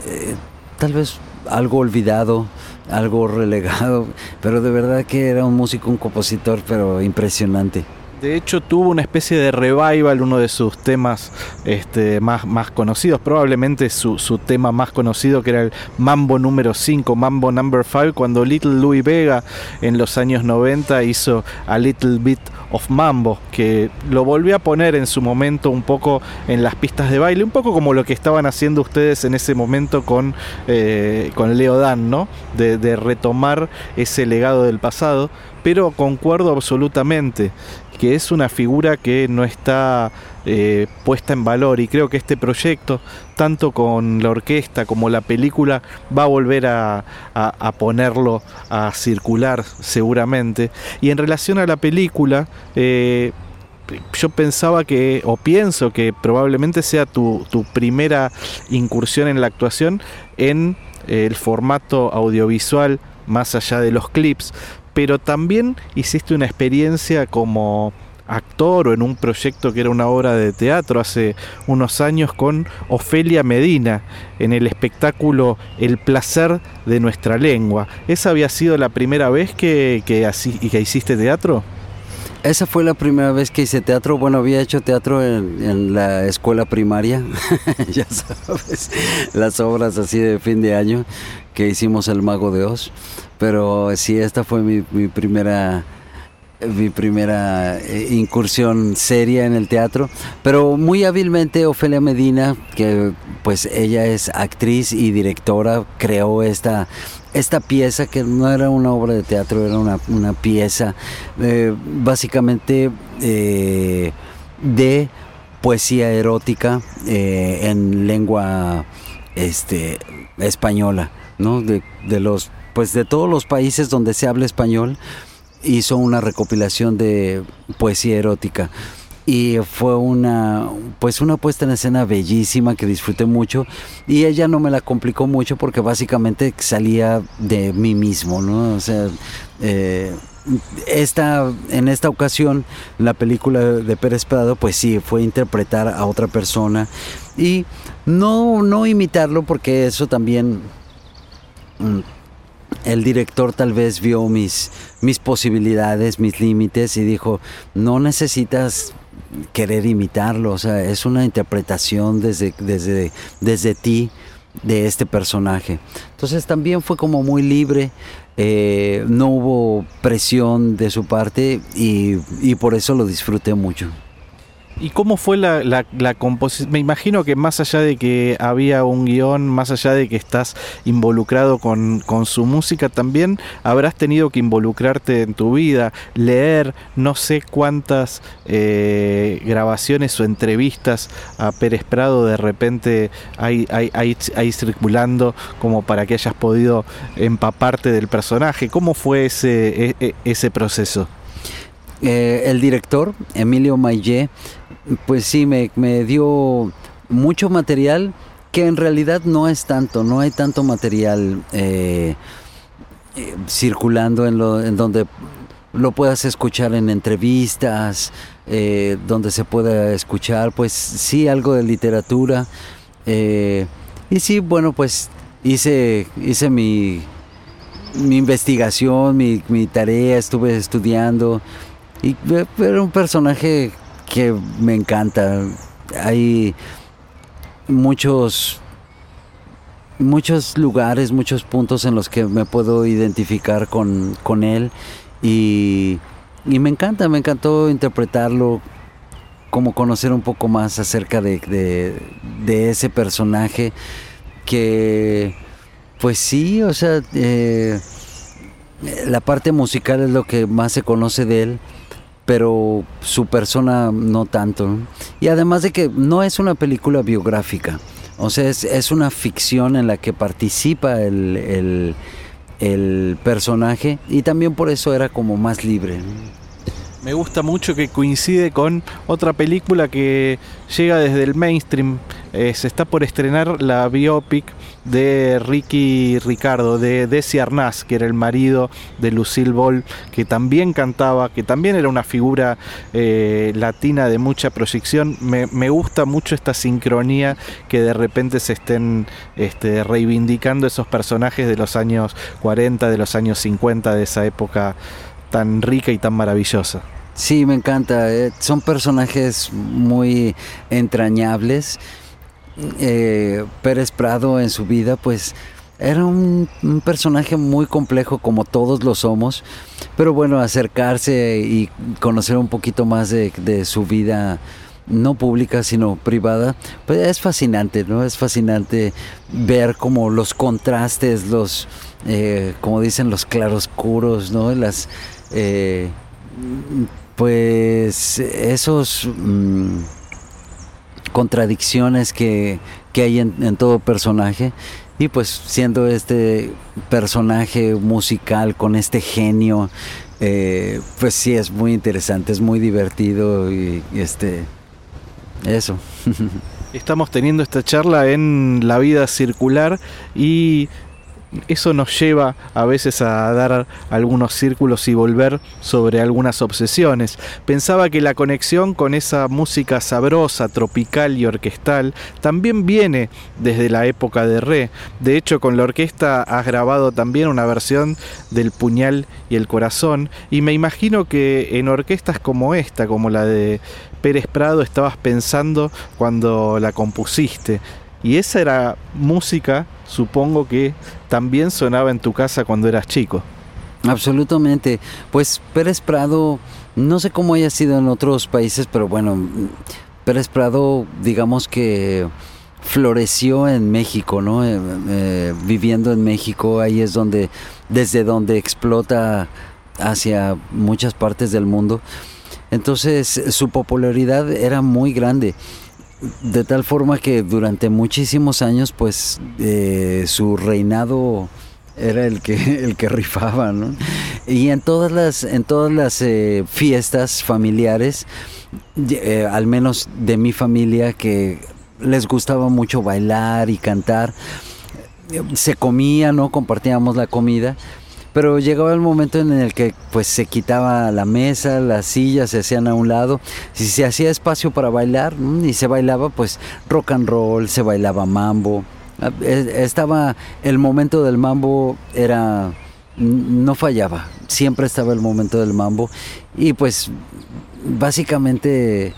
Speaker 2: eh, tal vez algo olvidado algo relegado, pero de verdad que era un músico, un compositor, pero impresionante.
Speaker 1: De hecho, tuvo una especie de revival, uno de sus temas este, más, más conocidos, probablemente su, su, tema más conocido, que era el Mambo número 5, Mambo number 5, cuando Little Louis Vega en los años 90 hizo A Little Bit of Mambo, que lo volvió a poner en su momento un poco en las pistas de baile, un poco como lo que estaban haciendo ustedes en ese momento con, eh, con Leo Dan, ¿no? De, de retomar ese legado del pasado, pero concuerdo absolutamente que es una figura que no está eh, puesta en valor y creo que este proyecto, tanto con la orquesta como la película, va a volver a, ponerlo a circular seguramente. Y en relación a la película, eh, yo pensaba que, o pienso que probablemente sea tu, tu primera incursión en la actuación en el formato audiovisual más allá de los clips, pero también hiciste una experiencia como actor o en un proyecto que era una obra de teatro hace unos años con Ofelia Medina en el espectáculo El placer de nuestra lengua. ¿Esa había sido la primera vez que, que, así, que hiciste teatro?
Speaker 2: Esa fue la primera vez que hice teatro. Bueno, había hecho teatro en, en la escuela primaria, ya sabes, las obras así de fin de año que hicimos El Mago de Oz. Pero sí, esta fue mi, primera mi primera eh, incursión seria en el teatro, pero muy hábilmente Ofelia Medina, que pues ella es actriz y directora, creó esta, esta pieza que no era una obra de teatro, era una, pieza eh, básicamente eh, de poesía erótica en lengua este, española, ¿no? De, de los pues de todos los países donde se habla español, hizo una recopilación de poesía erótica. Y fue una pues una puesta en escena bellísima que disfruté mucho. Y ella no me la complicó mucho porque básicamente salía de mí mismo no o sea eh, esta, en esta ocasión la película de Pérez Prado pues sí fue interpretar a otra persona. Y no no imitarlo porque eso también mm, el director tal vez vio mis, mis posibilidades, mis límites y dijo, no necesitas querer imitarlo, o sea, es una interpretación desde, desde, desde ti de este personaje. Entonces también fue como muy libre, eh, no hubo presión de su parte y, y por eso lo disfruté mucho.
Speaker 1: ¿Y cómo fue la, la, composición? Me imagino que más allá de que había un guion, más allá de que estás involucrado con, su música, también habrás tenido que involucrarte en tu vida, leer no sé cuántas eh, grabaciones o entrevistas a Pérez Prado de repente hay, hay, circulando como para que hayas podido empaparte del personaje. ¿Cómo fue ese, e, e, ese proceso?
Speaker 2: Eh, el director, Emilio Mayé, pues sí, me, dio mucho material que en realidad no es tanto, no hay tanto material eh, eh, circulando en, lo, en donde lo puedas escuchar en entrevistas, donde se pueda escuchar, pues sí, algo de literatura. y sí, bueno, pues hice, hice mi, mi investigación, mi, mi tarea, estuve estudiando. Y era un personaje que me encanta. Hay muchos muchos lugares, muchos puntos en los que me puedo identificar con, con él y, y, me encanta, me encantó interpretarlo, como conocer un poco más acerca de, de, ese personaje que pues sí, o sea, eh, la parte musical es lo que más se conoce de él pero su persona no tanto. Y además de que no es una película biográfica, o sea, es, una ficción en la que participa el, el, personaje y también por eso era como más libre.
Speaker 1: Me gusta mucho que coincide con otra película que llega desde el mainstream. Eh, se está por estrenar la biopic de Ricky Ricardo, de Desi Arnaz, que era el marido de Lucille Ball, que también cantaba, que también era una figura eh, latina de mucha proyección. Me, gusta mucho esta sincronía que de repente se estén este, reivindicando esos personajes de los años 40, de los años 50, de esa época tan rica y tan maravillosa.
Speaker 2: Sí, me encanta. Eh, son personajes muy entrañables eh, Pérez Prado en su vida, pues era un, personaje muy complejo como todos lo somos, pero bueno, acercarse y conocer un poquito más de, su vida no pública sino privada, pues es fascinante, ¿no? Es fascinante ver como los contrastes, los, eh, como dicen, los claroscuros, ¿no? Las, eh, pues esos... Mm, contradicciones que, hay en, todo personaje. Y pues siendo este personaje musical con este genio, eh, pues sí es muy interesante, es muy divertido y, y este eso.
Speaker 1: Estamos teniendo esta charla en la vida circular y eso nos lleva a veces a dar algunos círculos y volver sobre algunas obsesiones. Pensaba que la conexión con esa música sabrosa, tropical y orquestal también viene desde la época de Re. De hecho, con la orquesta has grabado también una versión del Puñal y el Corazón y me imagino que en orquestas como esta, como la de Pérez Prado, estabas pensando cuando la compusiste. Y esa era música, supongo que también sonaba en tu casa cuando eras chico.
Speaker 2: Absolutamente. Pues Pérez Prado, no sé cómo haya sido en otros países, pero bueno, Pérez Prado, digamos que floreció en México, ¿no? Eh, eh, viviendo en México, ahí es donde, desde donde explota hacia muchas partes del mundo. Entonces su popularidad era muy grande de tal forma que durante muchísimos años pues eh, su reinado era el que el que rifaba ¿no? y en todas las en todas las eh, fiestas familiares eh, al menos de mi familia que les gustaba mucho bailar y cantar se comía no compartíamos la comida pero llegaba el momento en el que pues se quitaba la mesa, las sillas se hacían a un lado, si se hacía espacio para bailar y se bailaba pues rock and roll, se bailaba mambo, ah, e, estaba el momento del mambo era no fallaba, siempre estaba el momento del mambo. Y pues básicamente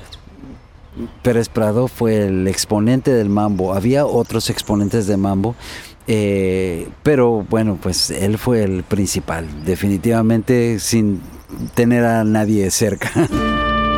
Speaker 2: Pérez Prado fue el exponente del mambo, había otros exponentes de mambo eh, pero bueno, pues él fue el principal, definitivamente sin tener a nadie cerca.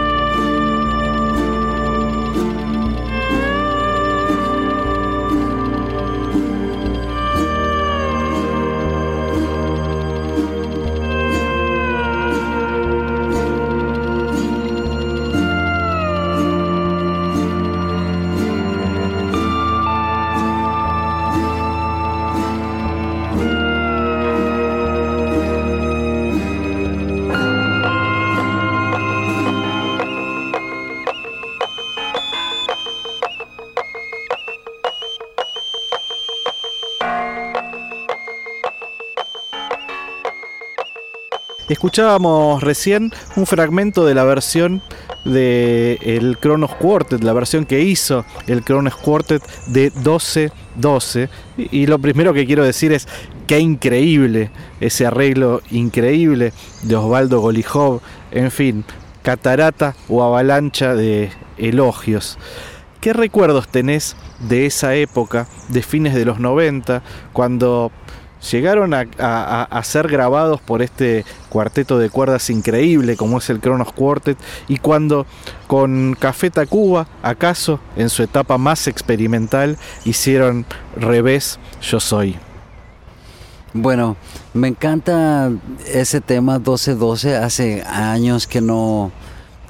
Speaker 1: Escuchábamos recién un fragmento de la versión de el Kronos Quartet, la versión que hizo el Kronos Quartet de 12-12. Y, lo primero que quiero decir es qué increíble ese arreglo increíble de Osvaldo Golijov. En fin, catarata o avalancha de elogios. ¿Qué recuerdos tenés de esa época, de fines de los 90, cuando llegaron a, ser grabados por este cuarteto de cuerdas increíble como es el Kronos Quartet y cuando con Café Tacuba, acaso en su etapa más experimental, hicieron Revés Yo Soy.
Speaker 2: Bueno, me encanta ese tema 1212, hace años que no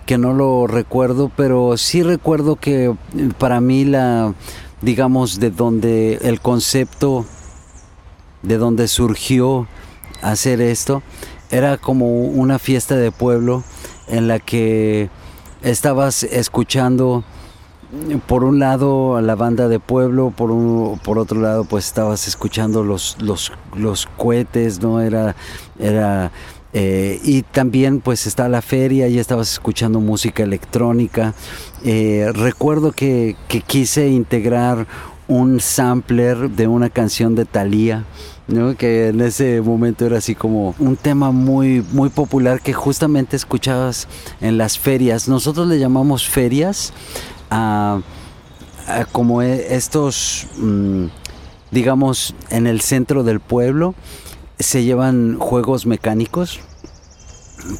Speaker 2: que no lo recuerdo, pero sí recuerdo que para mí la digamos de donde el concepto de donde surgió hacer esto, era como una fiesta de pueblo en la que estabas escuchando por un lado a la banda de pueblo, por un, por otro lado pues estabas escuchando los, los, los cohetes, ¿no? Era, era eh, y también pues está la feria y estabas escuchando música electrónica. Eh, recuerdo que, que, quise integrar un sampler de una canción de Thalía que en ese momento era así como un tema muy, muy popular que justamente escuchabas en las ferias. Nosotros le llamamos ferias a, como e, estos, mm, digamos, en el centro del pueblo se llevan juegos mecánicos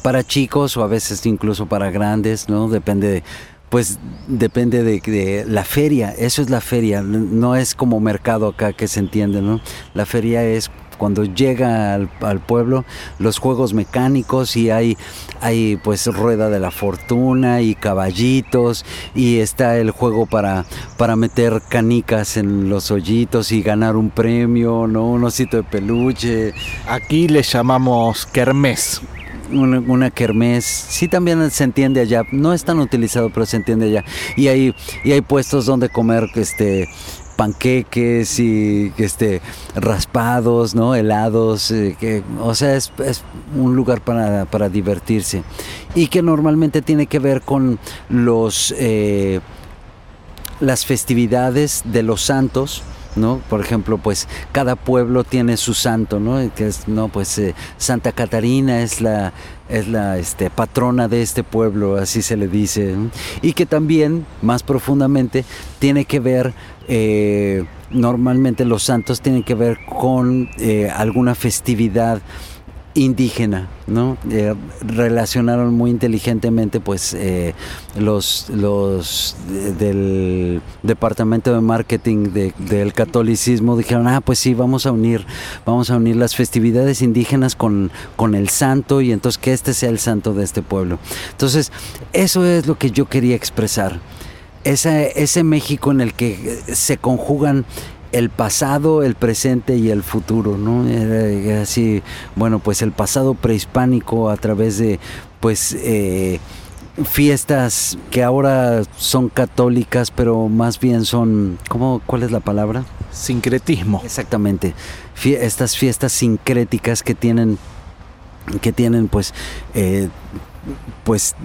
Speaker 2: para chicos o a veces incluso para grandes, ¿no? Depende de, pues depende de, la feria, eso es la feria, no es como mercado acá que se entiende, ¿no? La feria es cuando llega al, pueblo los juegos mecánicos y hay, hay pues rueda de la fortuna y caballitos y está el juego para, para meter canicas en los hoyitos y ganar un premio, ¿no? Un osito de peluche.
Speaker 1: Aquí le llamamos kermés
Speaker 2: una, una kermés, sí también se entiende allá, no es tan utilizado, pero se entiende allá. Y hay, y hay puestos donde comer este panqueques y este raspados, ¿no? helados, eh, que, o sea, es, un lugar para, para, divertirse y que normalmente tiene que ver con los eh, las festividades de los santos ¿no? Por ejemplo, pues cada pueblo tiene su santo, ¿no? Que es, no, pues eh, Santa Catarina es la es la este, patrona de este pueblo, así se le dice, y que también, más profundamente, tiene que ver, eh, normalmente los santos tienen que ver con eh, alguna festividad indígena, ¿no? Eh, relacionaron muy inteligentemente, pues, eh, los, los del departamento de marketing del catolicismo dijeron, ah, pues sí, vamos a unir, vamos a unir las festividades indígenas con, con el santo y entonces que este sea el santo de este pueblo. Entonces, eso es lo que yo quería expresar. Ese México en el que se conjugan el pasado, el presente y el futuro, ¿no? Era, así, bueno, pues el pasado prehispánico a través de, pues, eh, fiestas que ahora son católicas, pero más bien son, ¿cómo, ¿cuál es la palabra?
Speaker 1: Sincretismo.
Speaker 2: Exactamente. estas fiestas sincréticas que tienen, que tienen, pues, eh, pues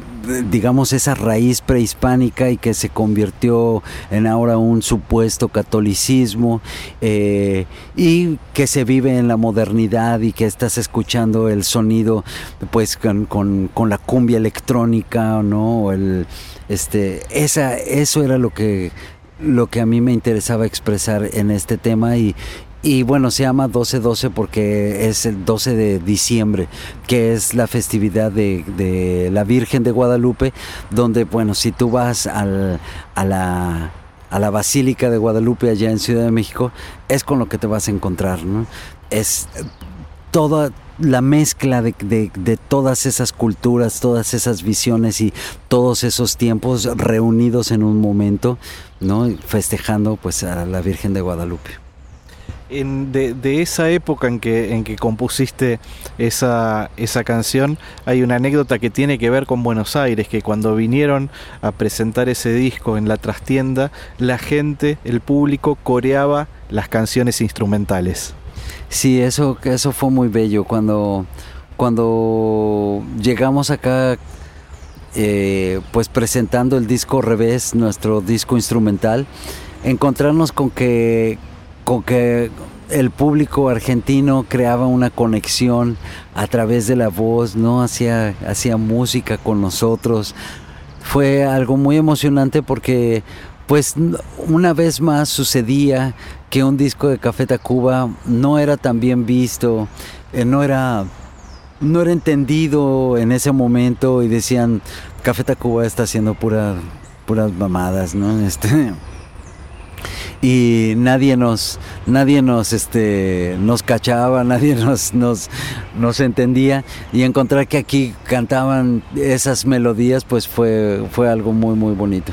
Speaker 2: digamos esa raíz prehispánica y que se convirtió en ahora un supuesto catolicismo eh, y que se vive en la modernidad y que estás escuchando el sonido pues con, la cumbia electrónica no el este esa eso era lo que lo que a mí me interesaba expresar en este tema y, y bueno, se llama 12-12 porque es el 12 de diciembre, que es la festividad de, la Virgen de Guadalupe, donde, bueno, si tú vas al, a la a la Basílica de Guadalupe allá en Ciudad de México, es con lo que te vas a encontrar, ¿no? Es toda la mezcla de, de, todas esas culturas, todas esas visiones y todos esos tiempos reunidos en un momento, ¿no? Festejando pues a la Virgen de Guadalupe
Speaker 1: de, esa época en que, en que compusiste esa, esa canción, hay una anécdota que tiene que ver con Buenos Aires, que cuando vinieron a presentar ese disco en la trastienda, la gente, el público, coreaba las canciones instrumentales.
Speaker 2: Sí, eso, eso fue muy bello. Cuando, cuando llegamos acá, eh, pues presentando el disco Revés, nuestro disco instrumental, encontrarnos con que, con que el público argentino creaba una conexión a través de la voz, ¿no? Hacía, hacía música con nosotros. Fue algo muy emocionante porque pues una vez más sucedía que un disco de Café Tacuba no era tan bien visto, eh, no era no era entendido en ese momento y decían Café Tacuba está haciendo pura, puras mamadas, ¿no? Este y nadie nos nadie nos este nos cachaba nadie nos nos nos entendía. Y encontrar que aquí cantaban esas melodías pues fue fue algo muy muy bonito.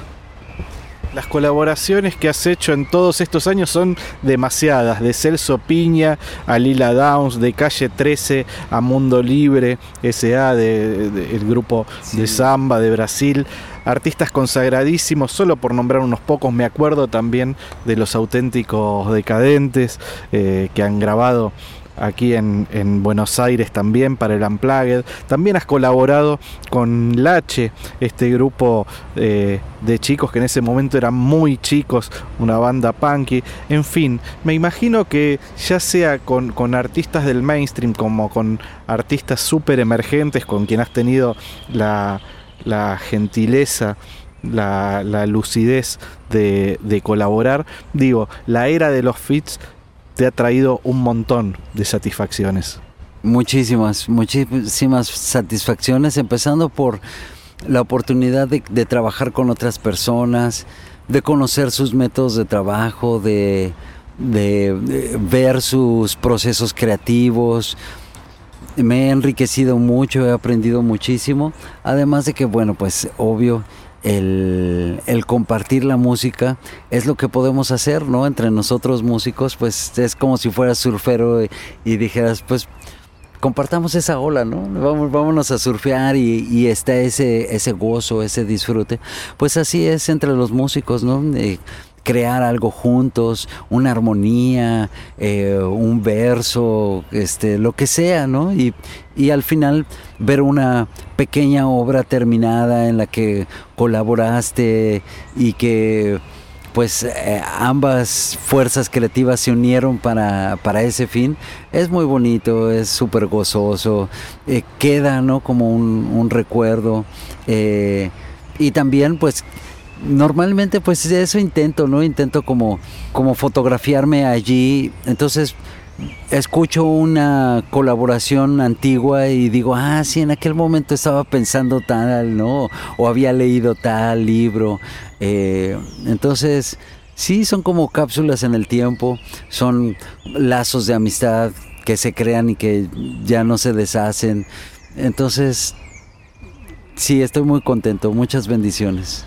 Speaker 1: Las colaboraciones que has hecho en todos estos años son demasiadas, de Celso Piña a Lila Downs, de Calle 13 a Mundo Libre, SA, de, el grupo de samba de Brasil, artistas consagradísimos, solo por nombrar unos pocos, me acuerdo también de los auténticos decadentes eh, que han grabado aquí en, Buenos Aires también para el Unplugged. También has colaborado con Lache, este grupo eh, de chicos que en ese momento eran muy chicos, una banda punky. En fin, me imagino que ya sea con, artistas del mainstream como con artistas súper emergentes con quien has tenido la, gentileza la, lucidez de, de, colaborar. Digo, la era de los fits te ha traído un montón de satisfacciones.
Speaker 2: Muchísimas, muchísimas satisfacciones, empezando por la oportunidad de, trabajar con otras personas, de conocer sus métodos de trabajo, de, de, ver sus procesos creativos. Me he enriquecido mucho, he aprendido muchísimo, además de que, bueno, pues obvio, el, compartir la música es lo que podemos hacer, ¿no? Entre nosotros músicos, pues es como si fueras surfero y, dijeras, pues compartamos esa ola, ¿no? Vamos, vámonos a surfear y, está ese, ese gozo, ese disfrute. Pues así es entre los músicos, ¿no? Crear algo juntos, una armonía, eh, un verso, este, lo que sea, ¿no? Y, y al final ver una pequeña obra terminada en la que colaboraste y que pues eh, ambas fuerzas creativas se unieron para, ese fin. Es muy bonito, es súper gozoso, eh, queda ¿no? como un, recuerdo. y también pues normalmente pues eso intento, ¿no? Intento como, como fotografiarme allí. Entonces escucho una colaboración antigua y digo, ah, sí, en aquel momento estaba pensando tal, ¿no? O había leído tal libro. Eh, entonces, sí, son como cápsulas en el tiempo, son lazos de amistad que se crean y que ya no se deshacen. Entonces, sí, estoy muy contento. Muchas bendiciones.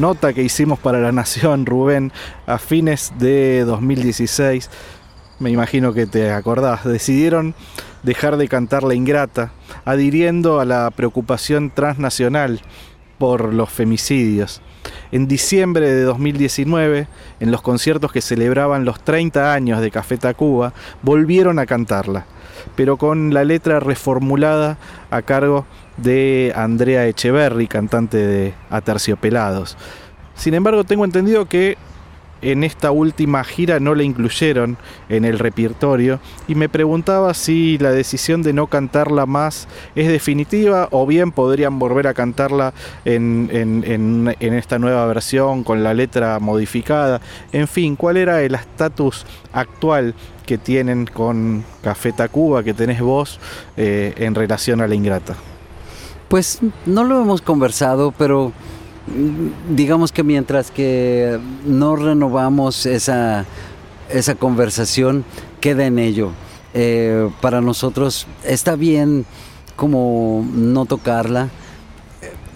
Speaker 1: Nota que hicimos para La Nación, Rubén, a fines de 2016, me imagino que te acordás, decidieron dejar de cantar La Ingrata, adhiriendo a la preocupación transnacional por los femicidios. En diciembre de 2019, en los conciertos que celebraban los 30 años de Café Tacuba, volvieron a cantarla, pero con la letra reformulada a cargo de Andrea Echeverry, cantante de Aterciopelados. Sin embargo, tengo entendido que en esta última gira no la incluyeron en el repertorio y me preguntaba si la decisión de no cantarla más es definitiva o bien podrían volver a cantarla en, esta nueva versión con la letra modificada. En fin, ¿cuál era el estatus actual que tienen con Café Tacuba, que tenés vos eh, en relación a la ingrata?
Speaker 2: Pues no lo hemos conversado, pero digamos que mientras que no renovamos esa, esa conversación, queda en ello. Eh, para nosotros está bien como no tocarla.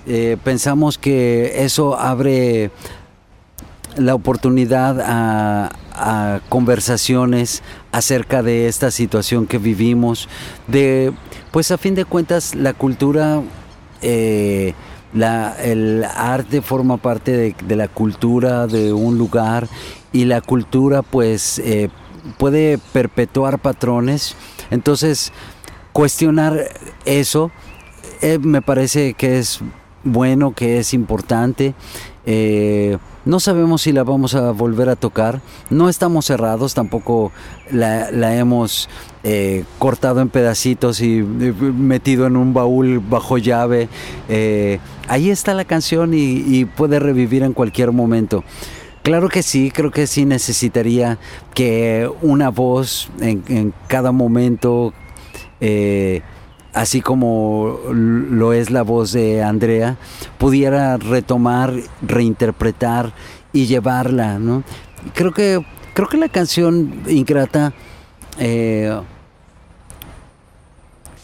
Speaker 2: Eh, pensamos que eso abre la oportunidad a, conversaciones acerca de esta situación que vivimos, de pues a fin de cuentas la cultura eh, el arte forma parte de, la cultura de un lugar y la cultura pues eh, puede perpetuar patrones. Entonces, cuestionar eso eh, me parece que es bueno, que es importante. No sabemos si la vamos a volver a tocar. No estamos cerrados, tampoco la, hemos eh, cortado en pedacitos y metido en un baúl bajo llave. Eh, ahí está la canción y, puede revivir en cualquier momento. Claro que sí, creo que sí necesitaría que una voz en, cada momento así como lo es la voz de Andrea, pudiera retomar, reinterpretar y llevarla, ¿no? Creo que, creo que la canción Ingrata eh,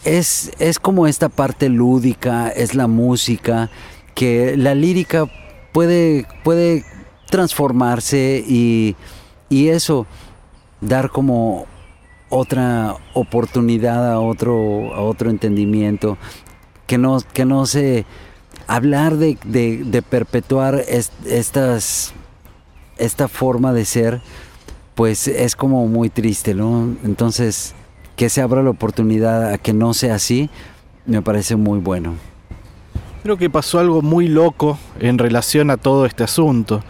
Speaker 2: es, es como esta parte lúdica, es la música, que la lírica puede, puede transformarse y, y eso, dar como otra oportunidad a otro, a otro entendimiento, que no, que no se hablar de, perpetuar estas, esta forma de ser, pues es como muy triste, ¿no? Entonces, que se abra la oportunidad a que no sea así, me parece muy bueno.
Speaker 1: Creo que pasó algo muy loco en relación a todo este asunto.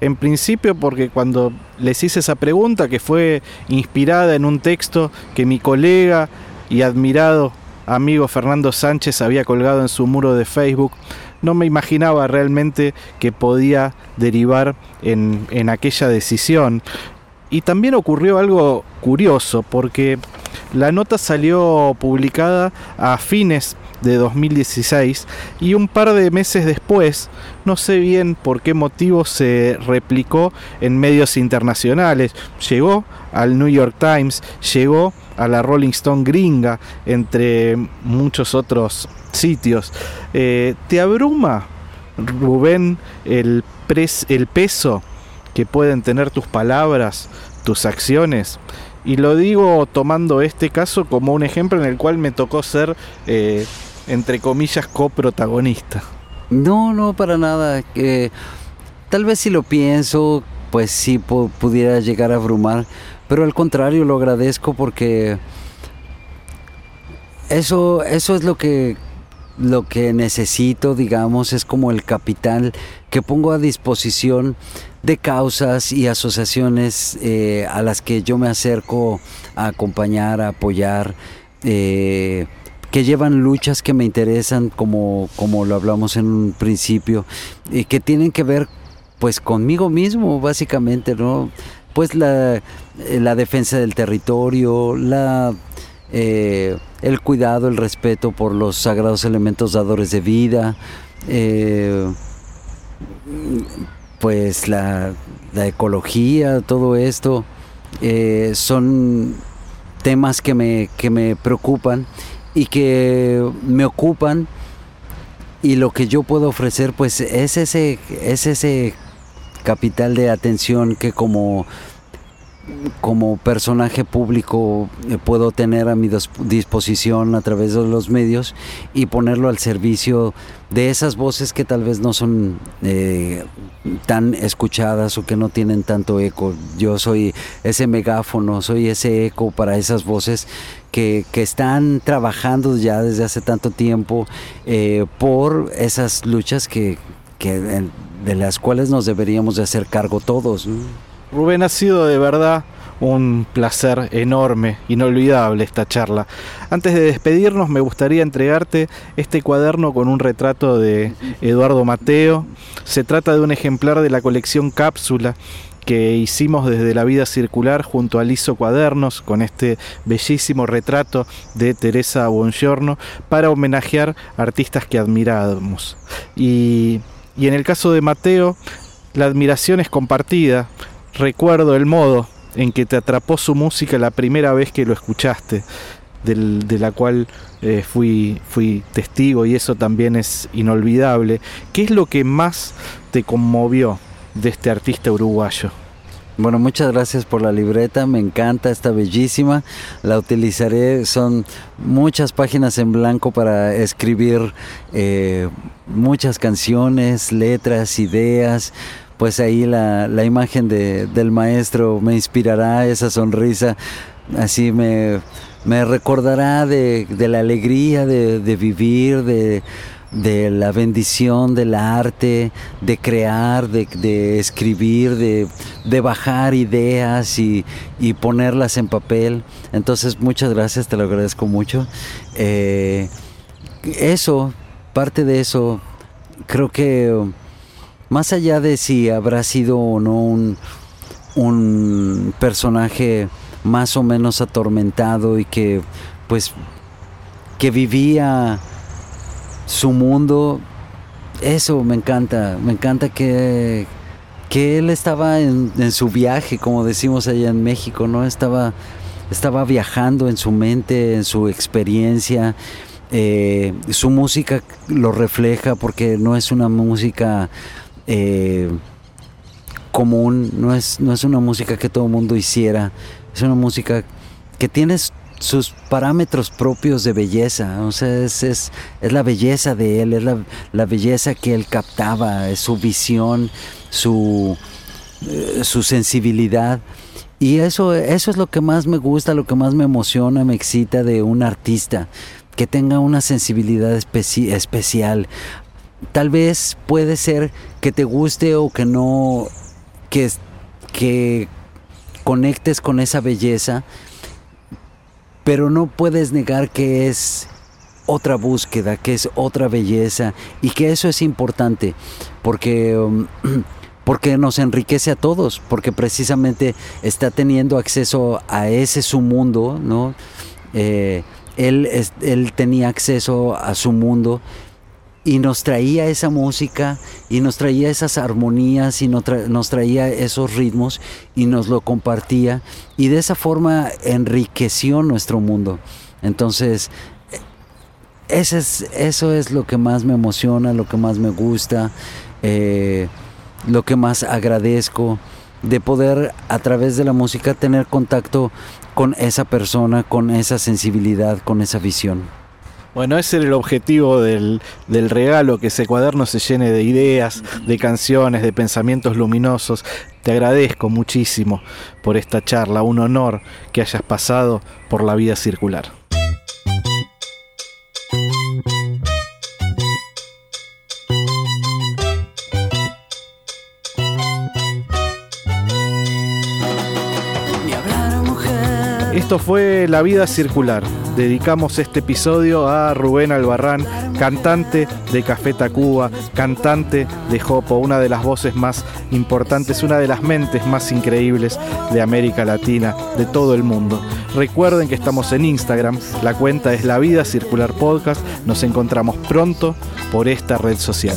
Speaker 1: En principio porque cuando les hice esa pregunta, que fue inspirada en un texto que mi colega y admirado amigo Fernando Sánchez había colgado en su muro de Facebook, no me imaginaba realmente que podía derivar en, en aquella decisión. Y también ocurrió algo curioso, porque la nota salió publicada a fines de 2016 y un par de meses después, no sé bien por qué motivo se replicó en medios internacionales, llegó al New York Times, llegó a la Rolling Stone gringa, entre muchos otros sitios. Eh, ¿Te abruma, Rubén, el, el peso que pueden tener tus palabras, tus acciones? Y lo digo tomando este caso como un ejemplo en el cual me tocó ser eh, entre comillas, coprotagonista.
Speaker 2: No, no, para nada. que tal vez si lo pienso, pues sí pudiera llegar a abrumar, pero al contrario lo agradezco porque eso, eso es lo que, lo que necesito, digamos, es como el capital que pongo a disposición de causas y asociaciones eh, a las que yo me acerco a acompañar, a apoyar. Eh, que llevan luchas que me interesan, como, como lo hablamos en un principio, y que tienen que ver pues conmigo mismo, básicamente, ¿no? Pues la, la defensa del territorio, la, eh, el cuidado, el respeto por los sagrados elementos dadores de vida, pues la, la, ecología, todo esto, son temas que me, que me preocupan y que me ocupan y lo que yo puedo ofrecer pues es ese, es ese capital de atención que como como personaje público eh, puedo tener a mi disposición a través de los medios y ponerlo al servicio de esas voces que tal vez no son eh, tan escuchadas o que no tienen tanto eco. Yo soy ese megáfono, soy ese eco para esas voces que, están trabajando ya desde hace tanto tiempo eh, por esas luchas que, de las cuales nos deberíamos de hacer cargo todos.
Speaker 1: Rubén, ha sido de verdad un placer enorme, inolvidable esta charla. Antes de despedirnos me gustaría entregarte este cuaderno con un retrato de Eduardo Mateo. Se trata de un ejemplar de la colección Cápsula que hicimos desde la vida circular junto a Liso Cuadernos con este bellísimo retrato de Teresa Bongiorno para homenajear artistas que admiramos. Y, y en el caso de Mateo, la admiración es compartida. Recuerdo el modo en que te atrapó su música la primera vez que lo escuchaste, de la cual eh, fui, testigo y eso también es inolvidable. ¿Qué es lo que más te conmovió de este artista uruguayo?
Speaker 2: Bueno, muchas gracias por la libreta, me encanta, está bellísima, la utilizaré, son muchas páginas en blanco para escribir eh, muchas canciones, letras, ideas, pues ahí la, imagen del maestro me inspirará, esa sonrisa, así me, recordará de, la alegría de, vivir, de, la bendición del arte, de crear, de, escribir, de, bajar ideas y, ponerlas en papel. Entonces, muchas gracias, te lo agradezco mucho. Eh, eso, parte de eso, creo que más allá de si habrá sido o no un, un personaje más o menos atormentado y que pues que vivía su mundo, eso me encanta, me encanta que, que él estaba en, su viaje, como decimos allá en México, ¿no? Estaba, estaba viajando en su mente, en su experiencia. Eh, su música lo refleja porque no es una música eh, común, no es, no es una música que todo el mundo hiciera, es una música que tiene sus parámetros propios de belleza, o sea, es, es, la belleza de él, es la, belleza que él captaba, es su visión, su, eh, su sensibilidad. Y eso, eso es lo que más me gusta, lo que más me emociona, me excita de un artista, que tenga una sensibilidad especial tal vez puede ser que te guste o que no, que, que conectes con esa belleza, pero no puedes negar que es otra búsqueda, que es otra belleza y que eso es importante porque, um, porque nos enriquece a todos, porque precisamente está teniendo acceso a ese su mundo, ¿no? Eh, él, él tenía acceso a su mundo y nos traía esa música y nos traía esas armonías y nos, traía esos ritmos y nos lo compartía y de esa forma enriqueció nuestro mundo. Entonces, ese es, eso es lo que más me emociona, lo que más me gusta, eh, lo que más agradezco de poder a través de la música tener contacto con esa persona, con esa sensibilidad, con esa visión.
Speaker 1: Bueno, ese era el objetivo del, regalo, que ese cuaderno se llene de ideas, de canciones, de pensamientos luminosos. Te agradezco muchísimo por esta charla, un honor que hayas pasado por la vida circular. Esto fue La Vida Circular. Dedicamos este episodio a Rubén Albarrán, cantante de Café Tacuba, cantante de Jopo, una de las voces más importantes, una de las mentes más increíbles de América Latina, de todo el mundo. Recuerden que estamos en Instagram, la cuenta es La Vida Circular Podcast. Nos encontramos pronto por esta red social.